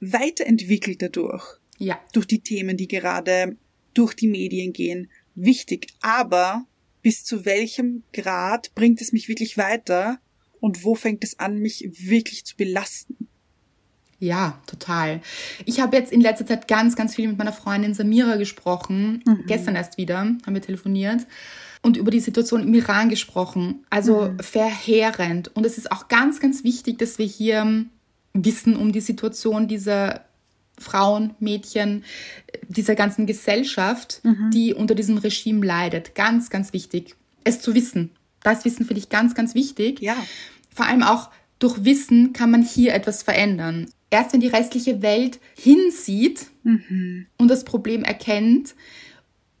weiterentwickelt dadurch. Ja. Durch die Themen, die gerade durch die Medien gehen. Wichtig. Aber bis zu welchem Grad bringt es mich wirklich weiter und wo fängt es an, mich wirklich zu belasten? Ja, total. Ich habe jetzt in letzter Zeit ganz, ganz viel mit meiner Freundin Samira gesprochen. Mhm. Gestern erst wieder haben wir telefoniert und über die Situation im Iran gesprochen. Also mhm. verheerend. Und es ist auch ganz, ganz wichtig, dass wir hier wissen um die Situation dieser Frauen, Mädchen, dieser ganzen Gesellschaft, mhm. die unter diesem Regime leidet. Ganz, ganz wichtig, es zu wissen. Das Wissen finde ich ganz, ganz wichtig. Ja. Vor allem auch durch Wissen kann man hier etwas verändern. Erst wenn die restliche Welt hinsieht mhm. und das Problem erkennt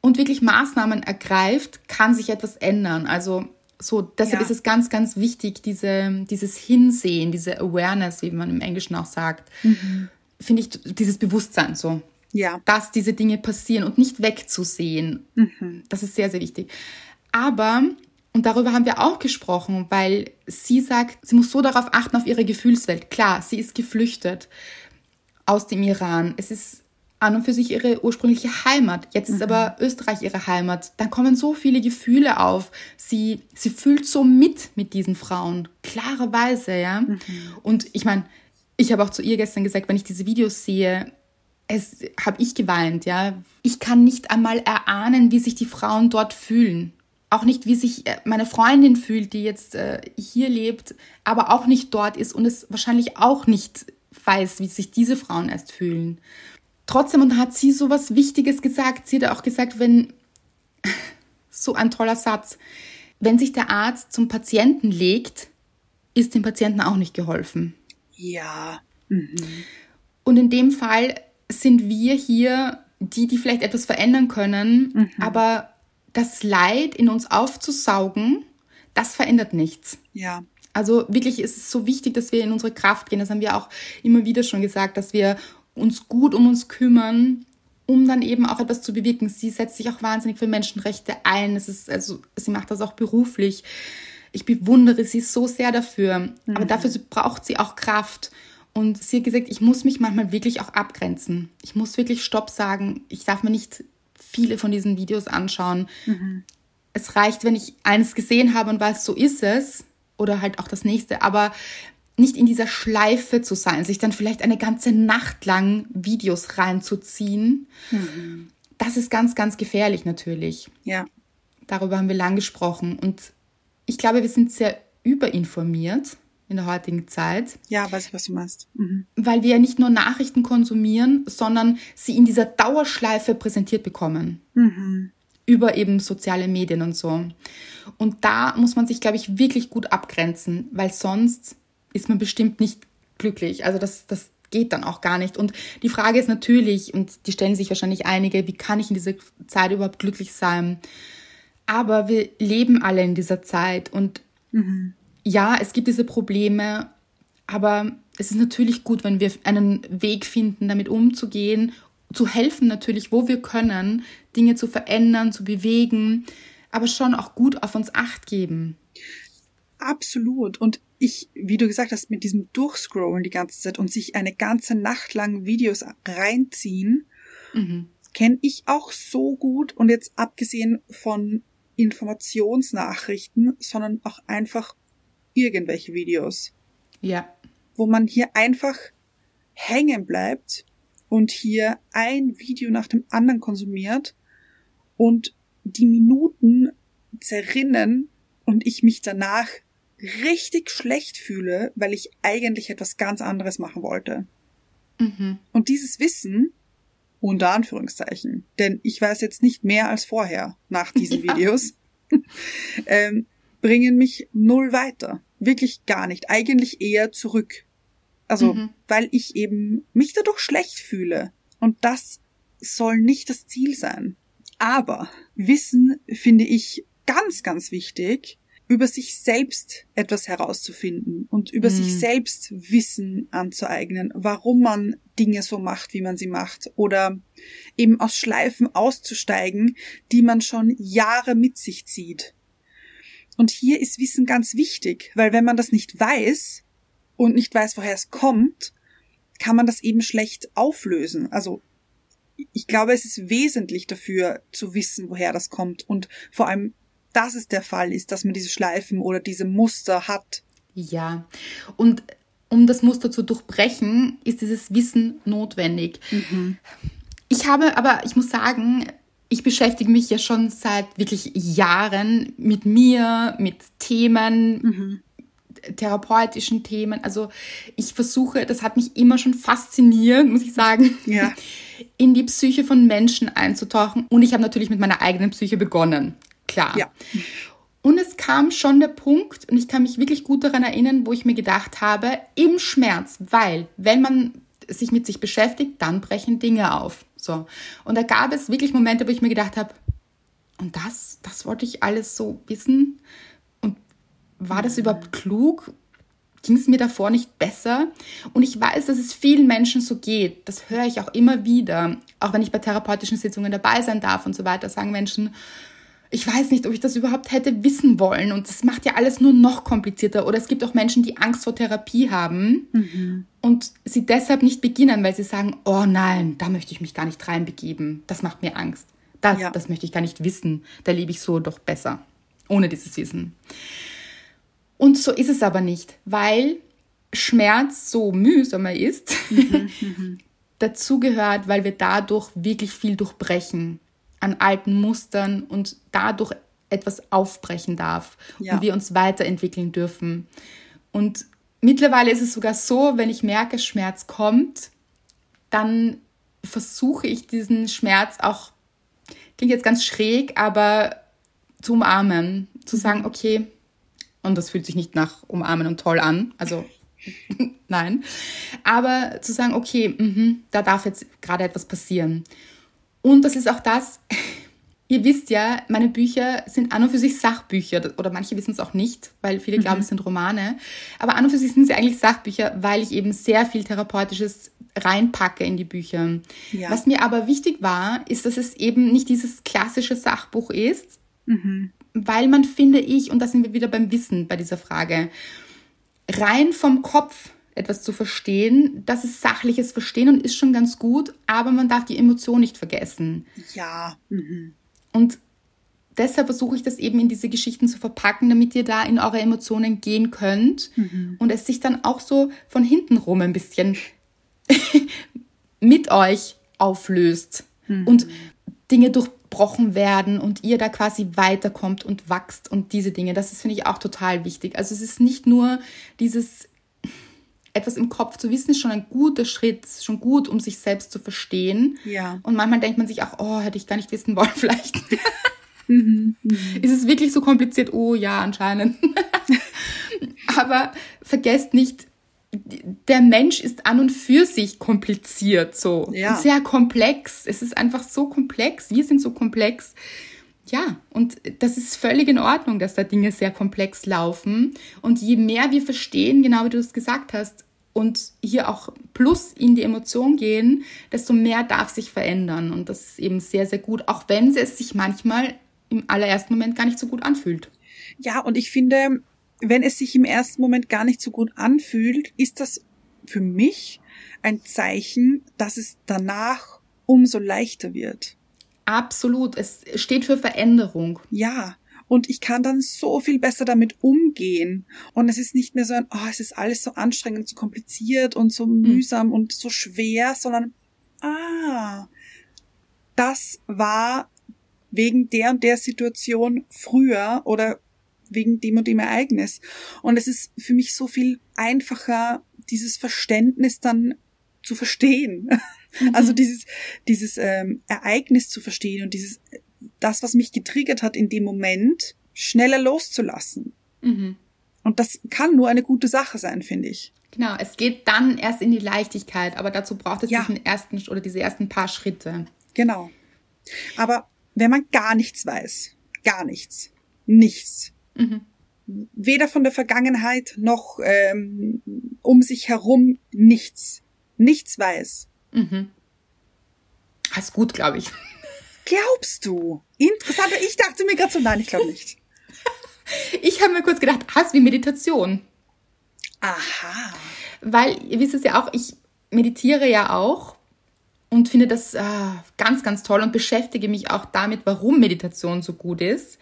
und wirklich Maßnahmen ergreift, kann sich etwas ändern. Also so, deshalb ja. ist es ganz, ganz wichtig, diese, dieses Hinsehen, diese Awareness, wie man im Englischen auch sagt, mhm. finde ich dieses Bewusstsein so. Ja. Dass diese Dinge passieren und nicht wegzusehen. Mhm. Das ist sehr, sehr wichtig. Aber, und darüber haben wir auch gesprochen, weil sie sagt, sie muss so darauf achten, auf ihre Gefühlswelt. Klar, sie ist geflüchtet aus dem Iran. Es ist an und für sich ihre ursprüngliche Heimat. Jetzt ist mhm. aber Österreich ihre Heimat. Dann kommen so viele Gefühle auf. Sie, sie fühlt so mit mit diesen Frauen. Klarerweise, ja. Mhm. Und ich meine, ich habe auch zu ihr gestern gesagt, wenn ich diese Videos sehe, es habe ich geweint, ja. Ich kann nicht einmal erahnen, wie sich die Frauen dort fühlen. Auch nicht, wie sich äh, meine Freundin fühlt, die jetzt äh, hier lebt, aber auch nicht dort ist und es wahrscheinlich auch nicht weiß, wie sich diese Frauen erst fühlen. Trotzdem, und hat sie so was Wichtiges gesagt. Sie hat auch gesagt, wenn, so ein toller Satz, wenn sich der Arzt zum Patienten legt, ist dem Patienten auch nicht geholfen. Ja. Mhm. Und in dem Fall sind wir hier die, die vielleicht etwas verändern können, mhm. aber das Leid in uns aufzusaugen, das verändert nichts. Ja. Also wirklich ist es so wichtig, dass wir in unsere Kraft gehen. Das haben wir auch immer wieder schon gesagt, dass wir uns gut um uns kümmern, um dann eben auch etwas zu bewirken. Sie setzt sich auch wahnsinnig für Menschenrechte ein. Es ist, also, sie macht das auch beruflich. Ich bewundere sie so sehr dafür. Mhm. Aber dafür braucht sie auch Kraft. Und sie hat gesagt, ich muss mich manchmal wirklich auch abgrenzen. Ich muss wirklich Stopp sagen. Ich darf mir nicht viele von diesen Videos anschauen. Mhm. Es reicht, wenn ich eines gesehen habe und weiß, so ist es. Oder halt auch das nächste. Aber nicht in dieser Schleife zu sein, sich dann vielleicht eine ganze Nacht lang Videos reinzuziehen. Mhm. Das ist ganz, ganz gefährlich natürlich. Ja. Darüber haben wir lang gesprochen. Und ich glaube, wir sind sehr überinformiert in der heutigen Zeit. Ja, weiß ich, was du meinst. Mhm. Weil wir ja nicht nur Nachrichten konsumieren, sondern sie in dieser Dauerschleife präsentiert bekommen. Mhm. Über eben soziale Medien und so. Und da muss man sich, glaube ich, wirklich gut abgrenzen, weil sonst ist man bestimmt nicht glücklich. Also das, das geht dann auch gar nicht. Und die Frage ist natürlich, und die stellen sich wahrscheinlich einige, wie kann ich in dieser Zeit überhaupt glücklich sein? Aber wir leben alle in dieser Zeit und mhm. Ja, es gibt diese Probleme, aber es ist natürlich gut, wenn wir einen Weg finden, damit umzugehen, zu helfen natürlich, wo wir können, Dinge zu verändern, zu bewegen, aber schon auch gut auf uns acht geben. Absolut. Und ich, wie du gesagt hast, mit diesem Durchscrollen die ganze Zeit und sich eine ganze Nacht lang Videos reinziehen, mhm. kenne ich auch so gut. Und jetzt abgesehen von Informationsnachrichten, sondern auch einfach irgendwelche Videos. Ja. Wo man hier einfach hängen bleibt und hier ein Video nach dem anderen konsumiert und die Minuten zerrinnen und ich mich danach richtig schlecht fühle, weil ich eigentlich etwas ganz anderes machen wollte. Mhm. Und dieses Wissen, unter Anführungszeichen, denn ich weiß jetzt nicht mehr als vorher nach diesen Videos, ähm, bringen mich null weiter. Wirklich gar nicht. Eigentlich eher zurück. Also, mhm. weil ich eben mich dadurch schlecht fühle. Und das soll nicht das Ziel sein. Aber Wissen finde ich ganz, ganz wichtig, über sich selbst etwas herauszufinden und über Mhm. sich selbst Wissen anzueignen, warum man Dinge so macht, wie man sie macht, oder eben aus Schleifen auszusteigen, die man schon Jahre mit sich zieht. Und hier ist Wissen ganz wichtig, weil wenn man das nicht weiß und nicht weiß, woher es kommt, kann man das eben schlecht auflösen. Also ich glaube, es ist wesentlich dafür zu wissen, woher das kommt und vor allem, dass es der Fall ist, dass man diese Schleifen oder diese Muster hat. Ja, und um das Muster zu durchbrechen, ist dieses Wissen notwendig. Ich habe, aber ich muss sagen, ich beschäftige mich ja schon seit wirklich Jahren mit mir, mit Themen, therapeutischen Themen. Also ich versuche, das hat mich immer schon fasziniert, muss ich sagen, Ja. in die Psyche von Menschen einzutauchen. Und ich habe natürlich mit meiner eigenen Psyche begonnen. Klar. Ja. Und es kam schon der Punkt, und ich kann mich wirklich gut daran erinnern, wo ich mir gedacht habe, im Schmerz, weil wenn man sich mit sich beschäftigt, dann brechen Dinge auf. So. Und da gab es wirklich Momente, wo ich mir gedacht habe, und das, das wollte ich alles so wissen. Und war das überhaupt klug? Ging es mir davor nicht besser? Und ich weiß, dass es vielen Menschen so geht. Das höre ich auch immer wieder. Auch wenn ich bei therapeutischen Sitzungen dabei sein darf und so weiter, sagen Menschen, ich weiß nicht, ob ich das überhaupt hätte wissen wollen. Und das macht ja alles nur noch komplizierter. Oder es gibt auch Menschen, die Angst vor Therapie haben und sie deshalb nicht beginnen, weil sie sagen, oh nein, da möchte ich mich gar nicht reinbegeben. Das macht mir Angst. Da, Ja. Das möchte ich gar nicht wissen. Da lebe ich so doch besser. Ohne dieses Wissen. Und so ist es aber nicht, weil Schmerz so mühsam er ist, dazu gehört, weil wir dadurch wirklich viel durchbrechen an alten Mustern und dadurch etwas aufbrechen darf Ja. und wir uns weiterentwickeln dürfen. Und mittlerweile ist es sogar so, wenn ich merke, Schmerz kommt, dann versuche ich diesen Schmerz auch, klingt jetzt ganz schräg, aber zu umarmen, zu sagen, okay, und das fühlt sich nicht nach umarmen und toll an, also nein, aber zu sagen, okay, mhm, da darf jetzt gerade etwas passieren. Und das ist auch das, ihr wisst ja, meine Bücher sind an und für sich Sachbücher oder manche wissen es auch nicht, weil viele glauben, es sind Romane, aber an und für sich sind sie eigentlich Sachbücher, weil ich eben sehr viel Therapeutisches reinpacke in die Bücher. Ja. Was mir aber wichtig war, ist, dass es eben nicht dieses klassische Sachbuch ist, weil man, finde ich, und da sind wir wieder beim Wissen bei dieser Frage, rein vom Kopf etwas zu verstehen, das ist sachliches Verstehen und ist schon ganz gut, aber man darf die Emotion nicht vergessen. Ja. Mhm. Und deshalb versuche ich das eben in diese Geschichten zu verpacken, damit ihr da in eure Emotionen gehen könnt und es sich dann auch so von hinten rum ein bisschen mit euch auflöst und Dinge durchbrochen werden und ihr da quasi weiterkommt und wächst und diese Dinge. Das ist, finde ich, auch total wichtig. Also es ist nicht nur dieses etwas im Kopf zu wissen, ist schon ein guter Schritt, schon gut, um sich selbst zu verstehen. Ja. Und manchmal denkt man sich auch, oh, hätte ich gar nicht wissen wollen, vielleicht. Ist es wirklich so kompliziert? Oh ja, anscheinend. Aber vergesst nicht, der Mensch ist an und für sich kompliziert, so. Ja. Sehr komplex. Es ist einfach so komplex. Wir sind so komplex. Ja, und das ist völlig in Ordnung, dass da Dinge sehr komplex laufen. Und je mehr wir verstehen, genau wie du es gesagt hast, und hier auch plus in die Emotion gehen, desto mehr darf sich verändern. Und das ist eben sehr, sehr gut, auch wenn es sich manchmal im allerersten Moment gar nicht so gut anfühlt. Ja, und ich finde, wenn es sich im ersten Moment gar nicht so gut anfühlt, ist das für mich ein Zeichen, dass es danach umso leichter wird. Absolut. Es steht für Veränderung. Ja. Und ich kann dann so viel besser damit umgehen. Und es ist nicht mehr so ein, oh, es ist alles so anstrengend, so kompliziert und so mühsam und so schwer, sondern, ah, das war wegen der und der Situation früher oder wegen dem und dem Ereignis. Und es ist für mich so viel einfacher, dieses Verständnis dann zu verstehen. Also dieses, dieses ähm, Ereignis zu verstehen und dieses, das, was mich getriggert hat in dem Moment, schneller loszulassen. Mhm. Und das kann nur eine gute Sache sein, finde ich. Genau, es geht dann erst in die Leichtigkeit, aber dazu braucht es Ja. diesen ersten oder diese ersten paar Schritte. Genau. Aber wenn man gar nichts weiß, gar nichts, nichts, Mhm. weder von der Vergangenheit noch ähm, um sich herum nichts, nichts weiß. Mhm. Das ist gut, glaube ich. Glaubst du? Interessant. Ich dachte mir gerade so, nein, ich glaube nicht. Ich habe mir kurz gedacht, hast wie Meditation. Aha. Weil, ihr wisst es ja auch, ich meditiere ja auch und finde das äh, ganz, ganz toll und beschäftige mich auch damit, warum Meditation so gut ist.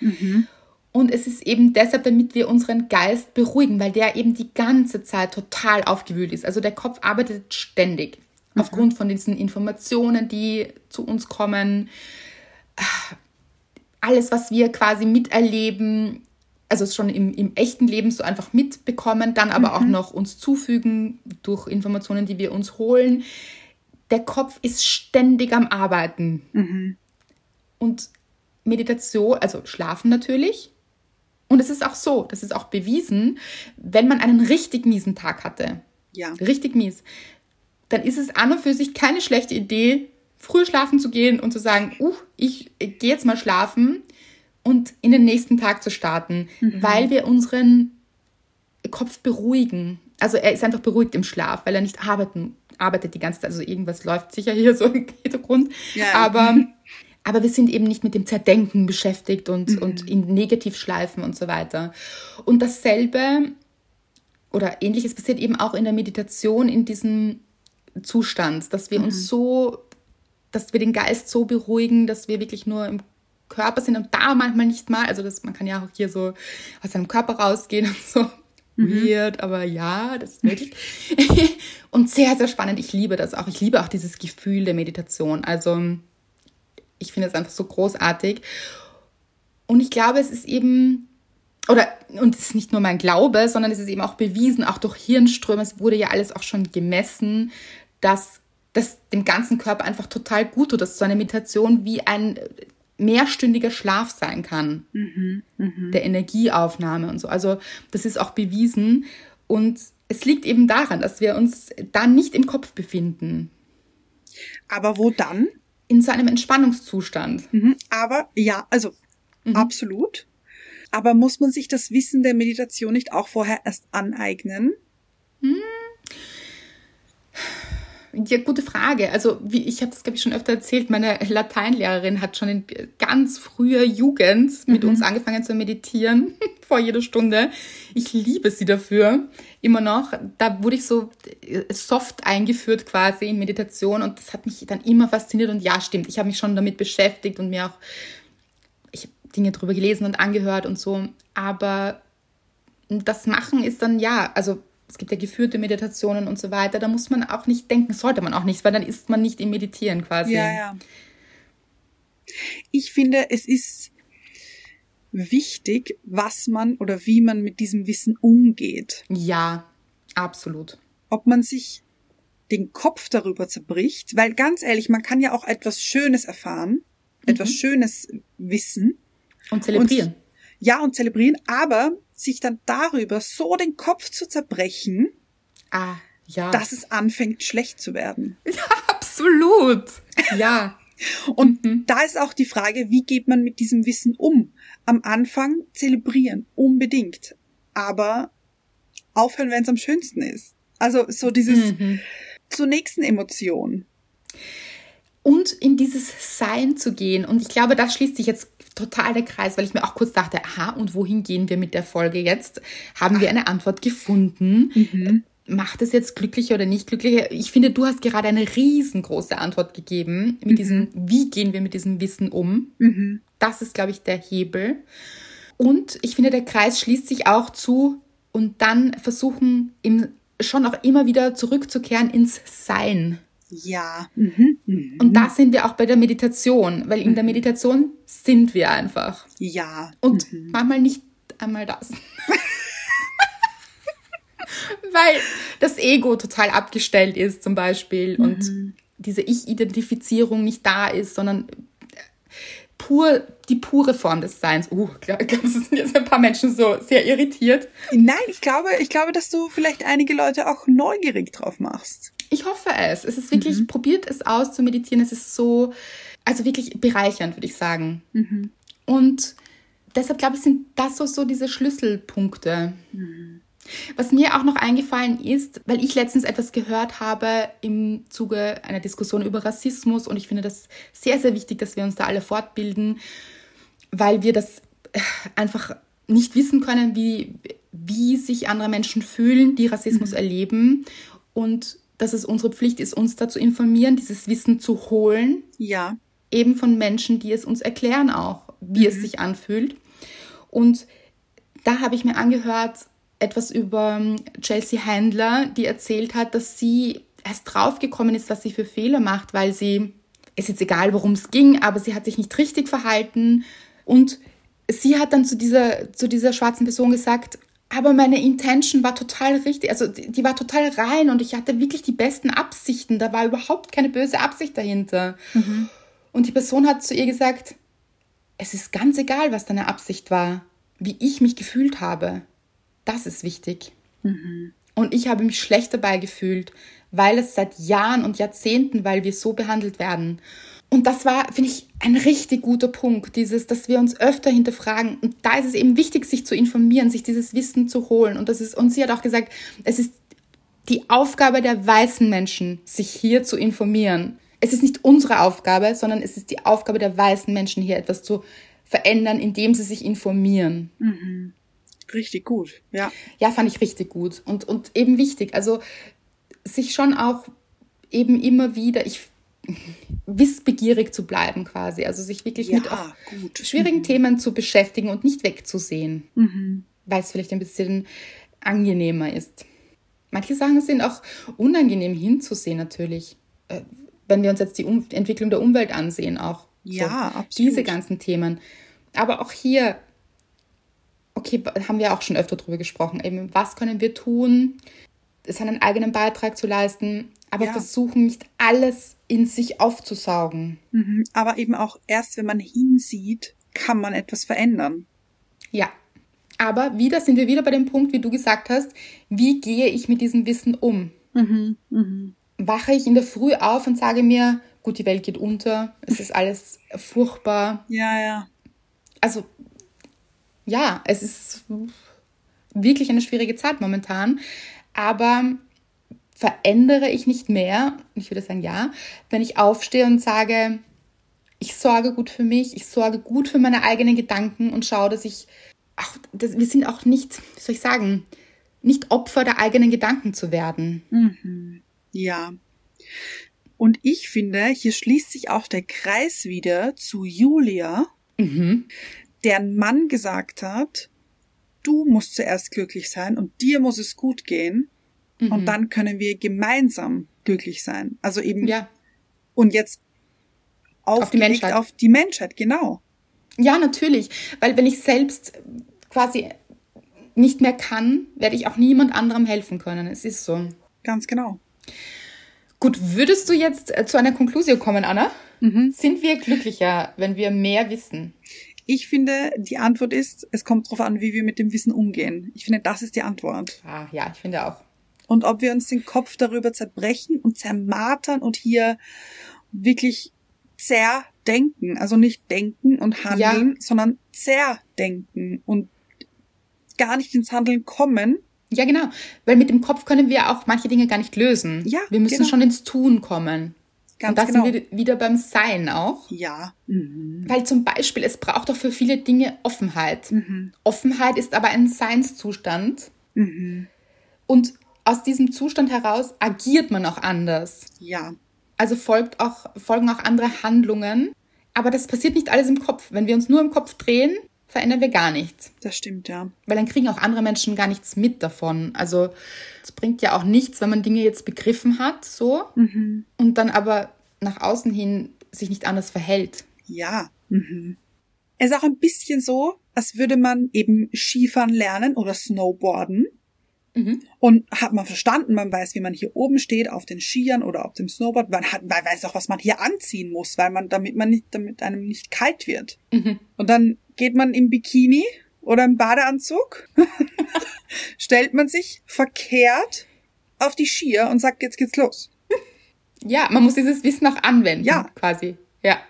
Und es ist eben deshalb, damit wir unseren Geist beruhigen, weil der eben die ganze Zeit total aufgewühlt ist. Also der Kopf arbeitet ständig aufgrund von diesen Informationen, die zu uns kommen. Alles, was wir quasi miterleben, also schon im, im echten Leben so einfach mitbekommen, dann aber auch noch uns zufügen durch Informationen, die wir uns holen. Der Kopf ist ständig am Arbeiten. Und Meditation, also Schlafen natürlich. Und es ist auch so, das ist auch bewiesen, wenn man einen richtig miesen Tag hatte, Ja. richtig mies, dann ist es an und für sich keine schlechte Idee, früh schlafen zu gehen und zu sagen, uh, ich gehe jetzt mal schlafen und in den nächsten Tag zu starten, weil wir unseren Kopf beruhigen. Also er ist einfach beruhigt im Schlaf, weil er nicht arbeiten, arbeitet die ganze Zeit. Also irgendwas läuft sicher hier so im Hintergrund. Ja. Aber, aber wir sind eben nicht mit dem Zerdenken beschäftigt und, und in Negativschleifen und so weiter. Und dasselbe oder ähnliches passiert eben auch in der Meditation, in diesem Zustand, dass wir uns so, dass wir den Geist so beruhigen, dass wir wirklich nur im Körper sind und da manchmal nicht mal. Also das, man kann ja auch hier so aus seinem Körper rausgehen und so. Weird, aber ja, das ist möglich. und sehr, sehr spannend. Ich liebe das auch. Ich liebe auch dieses Gefühl der Meditation. Also ich finde es einfach so großartig. Und ich glaube, es ist eben, oder, und es ist nicht nur mein Glaube, sondern es ist eben auch bewiesen, auch durch Hirnströme, es wurde ja alles auch schon gemessen, dass das dem ganzen Körper einfach total gut tut, dass so eine Meditation wie ein mehrstündiger Schlaf sein kann, der Energieaufnahme und so. Also das ist auch bewiesen und es liegt eben daran, dass wir uns dann nicht im Kopf befinden, Aber wo dann? in so einem Entspannungszustand. Mhm. Aber ja, also absolut. Aber muss man sich das Wissen der Meditation nicht auch vorher erst aneignen? Ja, gute Frage. Also, wie ich habe das, glaube ich, schon öfter erzählt, meine Lateinlehrerin hat schon in ganz früher Jugend mit uns angefangen zu meditieren, vor jeder Stunde. Ich liebe sie dafür, immer noch. Da wurde ich so äh, soft eingeführt quasi in Meditation und das hat mich dann immer fasziniert. Und ja, stimmt, ich habe mich schon damit beschäftigt und mir auch ich habe Dinge drüber gelesen und angehört und so. Aber das Machen ist dann ja, also es gibt ja geführte Meditationen und so weiter, da muss man auch nicht denken, sollte man auch nicht, weil dann ist man nicht im Meditieren quasi. Ja, ja. Ich finde, es ist wichtig, was man oder wie man mit diesem Wissen umgeht. Ja, absolut. Ob man sich den Kopf darüber zerbricht, weil ganz ehrlich, man kann ja auch etwas Schönes erfahren, etwas Schönes wissen. Und zelebrieren. Ja, und zelebrieren, aber sich dann darüber so den Kopf zu zerbrechen, ah, ja. dass es anfängt schlecht zu werden. absolut. Ja. Und da ist auch die Frage, wie geht man mit diesem Wissen um? Am Anfang zelebrieren, unbedingt. Aber aufhören, wenn es am schönsten ist. Also so dieses zur nächsten Emotion. Und in dieses Sein zu gehen. Und ich glaube, da schließt sich jetzt total der Kreis, weil ich mir auch kurz dachte, aha, und wohin gehen wir mit der Folge jetzt? Haben wir eine Antwort gefunden? Macht es jetzt glücklicher oder nicht glücklicher? Ich finde, du hast gerade eine riesengroße Antwort gegeben mit diesem, wie gehen wir mit diesem Wissen um? Das ist, glaube ich, der Hebel. Und ich finde, der Kreis schließt sich auch zu und dann versuchen, im, schon auch immer wieder zurückzukehren ins Sein. Ja. Mhm. Mhm. Und da sind wir auch bei der Meditation, weil in der Meditation sind wir einfach. Ja. Und manchmal nicht einmal das. weil das Ego total abgestellt ist zum Beispiel und diese Ich-Identifizierung nicht da ist, sondern pur, die pure Form des Seins. Uh, glaube, es sind jetzt ein paar Menschen so sehr irritiert. Nein, ich glaube, ich glaube, dass du vielleicht einige Leute auch neugierig drauf machst. Ich hoffe es. Es ist wirklich, probiert es aus zu meditieren. Es ist so, also wirklich bereichernd, würde ich sagen. Und deshalb glaube ich, sind das so, so diese Schlüsselpunkte. Was mir auch noch eingefallen ist, weil ich letztens etwas gehört habe im Zuge einer Diskussion über Rassismus und ich finde das sehr, sehr wichtig, dass wir uns da alle fortbilden, weil wir das äh, einfach nicht wissen können, wie, wie sich andere Menschen fühlen, die Rassismus mhm. erleben und dass es unsere Pflicht ist, uns da zu informieren, dieses Wissen zu holen. Ja. Eben von Menschen, die es uns erklären auch, wie mhm. es sich anfühlt. Und da habe ich mir angehört etwas über ähm, Chelsea Handler, die erzählt hat, dass sie erst draufgekommen ist, was sie für Fehler macht, weil sie, ist jetzt egal, worum es ging, aber sie hat sich nicht richtig verhalten. Und sie hat dann zu dieser, zu dieser schwarzen Person gesagt, aber meine Intention war total richtig, also die, die, war total rein und ich hatte wirklich die besten Absichten. Da war überhaupt keine böse Absicht dahinter. Mhm. Und die Person hat zu ihr gesagt, es ist ganz egal, was deine Absicht war, wie ich mich gefühlt habe. Das ist wichtig. Mhm. Und ich habe mich schlecht dabei gefühlt, weil es seit Jahren und Jahrzehnten, weil wir so behandelt werden. Und das war, finde ich, ein richtig guter Punkt, dieses, dass wir uns öfter hinterfragen. Und da ist es eben wichtig, sich zu informieren, sich dieses Wissen zu holen. Und das ist, und sie hat auch gesagt, es ist die Aufgabe der weißen Menschen, sich hier zu informieren. Es ist nicht unsere Aufgabe, sondern es ist die Aufgabe der weißen Menschen, hier etwas zu verändern, indem sie sich informieren. Mhm. Richtig gut, ja. Ja, fand ich richtig gut und, und eben wichtig. Also sich schon auch eben immer wieder, ich wissbegierig zu bleiben quasi. Also sich wirklich ja, mit gut. schwierigen mhm. Themen zu beschäftigen und nicht wegzusehen, mhm. weil es vielleicht ein bisschen angenehmer ist. Manche Sachen sind auch unangenehm hinzusehen natürlich. Äh, wenn wir uns jetzt die um Entwicklung der Umwelt ansehen, auch. Ja, so, absolut. Diese ganzen Themen. Aber auch hier, okay, haben wir auch schon öfter drüber gesprochen, eben, was können wir tun, seinen eigenen Beitrag zu leisten, aber ja. versuchen nicht alles in sich aufzusaugen. Mhm, aber eben auch erst, wenn man hinsieht, kann man etwas verändern. Ja. Aber wieder sind wir wieder bei dem Punkt, wie du gesagt hast, wie gehe ich mit diesem Wissen um? Mhm, mh. Wache ich in der Früh auf und sage mir, gut, die Welt geht unter, es ist alles furchtbar. Ja, ja. Also, ja, es ist wirklich eine schwierige Zeit momentan. Aber verändere ich nicht mehr, ich würde sagen ja, wenn ich aufstehe und sage, ich sorge gut für mich, ich sorge gut für meine eigenen Gedanken und schaue, dass ich, ach, dass, wir sind auch nicht, wie soll ich sagen, nicht Opfer der eigenen Gedanken zu werden. Mhm. Ja. Und ich finde, hier schließt sich auch der Kreis wieder zu Julia, mhm. deren Mann gesagt hat, du musst zuerst glücklich sein und dir muss es gut gehen. Mhm. Und dann können wir gemeinsam glücklich sein. Also eben. Ja. Und jetzt auf die Menschheit. Auf die Menschheit, genau. Ja, natürlich. Weil wenn ich selbst quasi nicht mehr kann, werde ich auch niemand anderem helfen können. Es ist so. Ganz genau. Gut, würdest du jetzt äh, zu einer Konklusion kommen, Anna? Mhm. Sind wir glücklicher, wenn wir mehr wissen? Ich finde, die Antwort ist, es kommt darauf an, wie wir mit dem Wissen umgehen. Ich finde, das ist die Antwort. Ah, ja, ich finde auch und ob wir uns den Kopf darüber zerbrechen und zermartern und hier wirklich zerdenken, also nicht denken und handeln, ja. sondern zerdenken und gar nicht ins Handeln kommen. Ja, genau. Weil mit dem Kopf können wir auch manche Dinge gar nicht lösen. Ja. Wir müssen genau. schon ins Tun kommen. Ganz und da genau. sind wir wieder beim Sein auch. Ja. Mhm. Weil zum Beispiel, es braucht auch für viele Dinge Offenheit. Mhm. Offenheit ist aber ein Seinszustand. Mhm. Und aus diesem Zustand heraus agiert man auch anders. Ja. Also folgt auch, folgen auch andere Handlungen. Aber das passiert nicht alles im Kopf. Wenn wir uns nur im Kopf drehen, verändern wir gar nichts. Das stimmt, ja. Weil dann kriegen auch andere Menschen gar nichts mit davon. Also es bringt ja auch nichts, wenn man Dinge jetzt begriffen hat, so, mhm. und dann aber nach außen hin sich nicht anders verhält. Ja. Mhm. Es ist auch ein bisschen so, als würde man eben Skifahren lernen oder Snowboarden. Mhm. Und hat man verstanden, man weiß, wie man hier oben steht, auf den Skiern oder auf dem Snowboard, man, hat, man weiß auch, was man hier anziehen muss, weil man, damit man nicht, damit einem nicht kalt wird. Mhm. Und dann geht man im Bikini oder im Badeanzug, stellt man sich verkehrt auf die Skier und sagt, jetzt geht's los. Ja, man muss dieses Wissen auch anwenden, ja. quasi. Ja.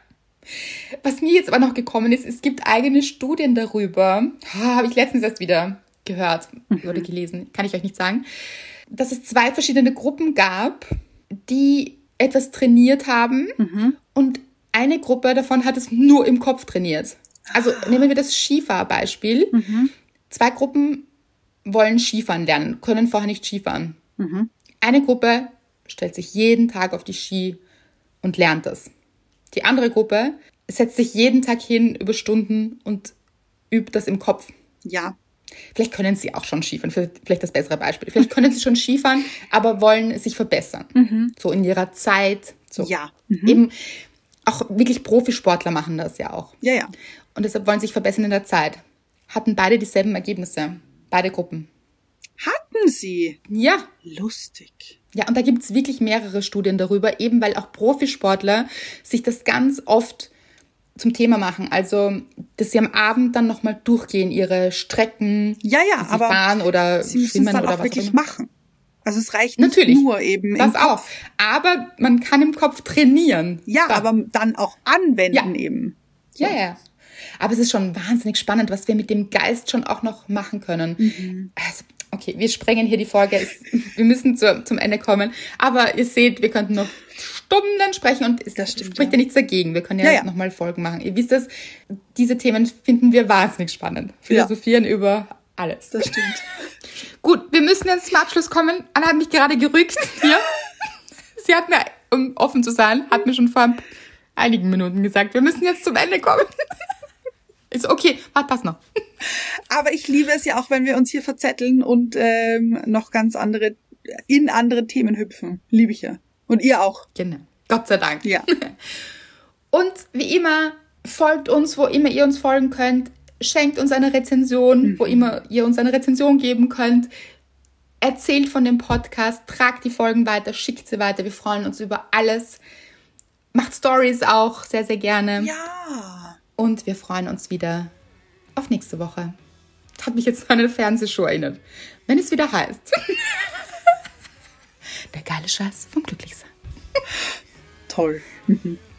Was mir jetzt aber noch gekommen ist, es gibt eigene Studien darüber. Habe ich letztens erst wieder gehört oder gelesen, kann ich euch nicht sagen, dass es zwei verschiedene Gruppen gab, die etwas trainiert haben und eine Gruppe davon hat es nur im Kopf trainiert. Also nehmen wir das Skifahrbeispiel. Zwei Gruppen wollen Skifahren lernen, können vorher nicht Skifahren. Eine Gruppe stellt sich jeden Tag auf die Ski und lernt das. Die andere Gruppe setzt sich jeden Tag hin über Stunden und übt das im Kopf. Ja. Vielleicht können sie auch schon Skifahren, vielleicht das bessere Beispiel. Vielleicht können sie schon Skifahren, aber wollen sich verbessern. So in ihrer Zeit. So. Ja. Eben auch wirklich Profisportler machen das ja auch. Ja, ja. Und deshalb wollen sie sich verbessern in der Zeit. Hatten beide dieselben Ergebnisse. Beide Gruppen. Hatten sie. Ja. Lustig. Ja, und da gibt's wirklich mehrere Studien darüber, eben weil auch Profisportler sich das ganz oft zum Thema machen. Also, dass sie am Abend dann nochmal durchgehen, ihre Strecken, Ja, ja, sie aber fahren oder Sie müssen es schwimmen dann oder auch was wirklich immer. machen. Also es reicht nicht Natürlich. nur eben Das im auch. Aber man kann im Kopf trainieren. Ja, Da- aber dann auch anwenden Ja. eben. Ja, ja. Aber es ist schon wahnsinnig spannend, was wir mit dem Geist schon auch noch machen können. Mhm. Also, okay, wir sprengen hier die Folge. Es, wir müssen zu, zum Ende kommen. Aber ihr seht, wir könnten noch Stunden sprechen und es Das stimmt, spricht ja. ja. nichts dagegen. Wir können ja, Ja, ja. nochmal Folgen machen. Ihr wisst das, diese Themen finden wir wahnsinnig spannend. Philosophieren über alles. Das stimmt. Gut, wir müssen jetzt zum Abschluss kommen. Anna hat mich gerade gerügt. Hier. Sie hat mir, um offen zu sein, hat mir schon vor einigen Minuten gesagt, wir müssen jetzt zum Ende kommen. So, okay, warte, passt noch. Aber ich liebe es ja auch, wenn wir uns hier verzetteln und ähm, noch ganz andere, in andere Themen hüpfen. Liebe ich ja. Und ihr auch. Genau. Gott sei Dank. Ja. Und wie immer, folgt uns, wo immer ihr uns folgen könnt. Schenkt uns eine Rezension, wo immer ihr uns eine Rezension geben könnt. Erzählt von dem Podcast, tragt die Folgen weiter, schickt sie weiter. Wir freuen uns über alles. Macht Stories auch sehr, sehr gerne. Ja. Und wir freuen uns wieder auf nächste Woche. Hat mich jetzt an eine Fernsehshow erinnert. Wenn es wieder heißt. Der geile Scheiß vom Glücklichsein. Toll.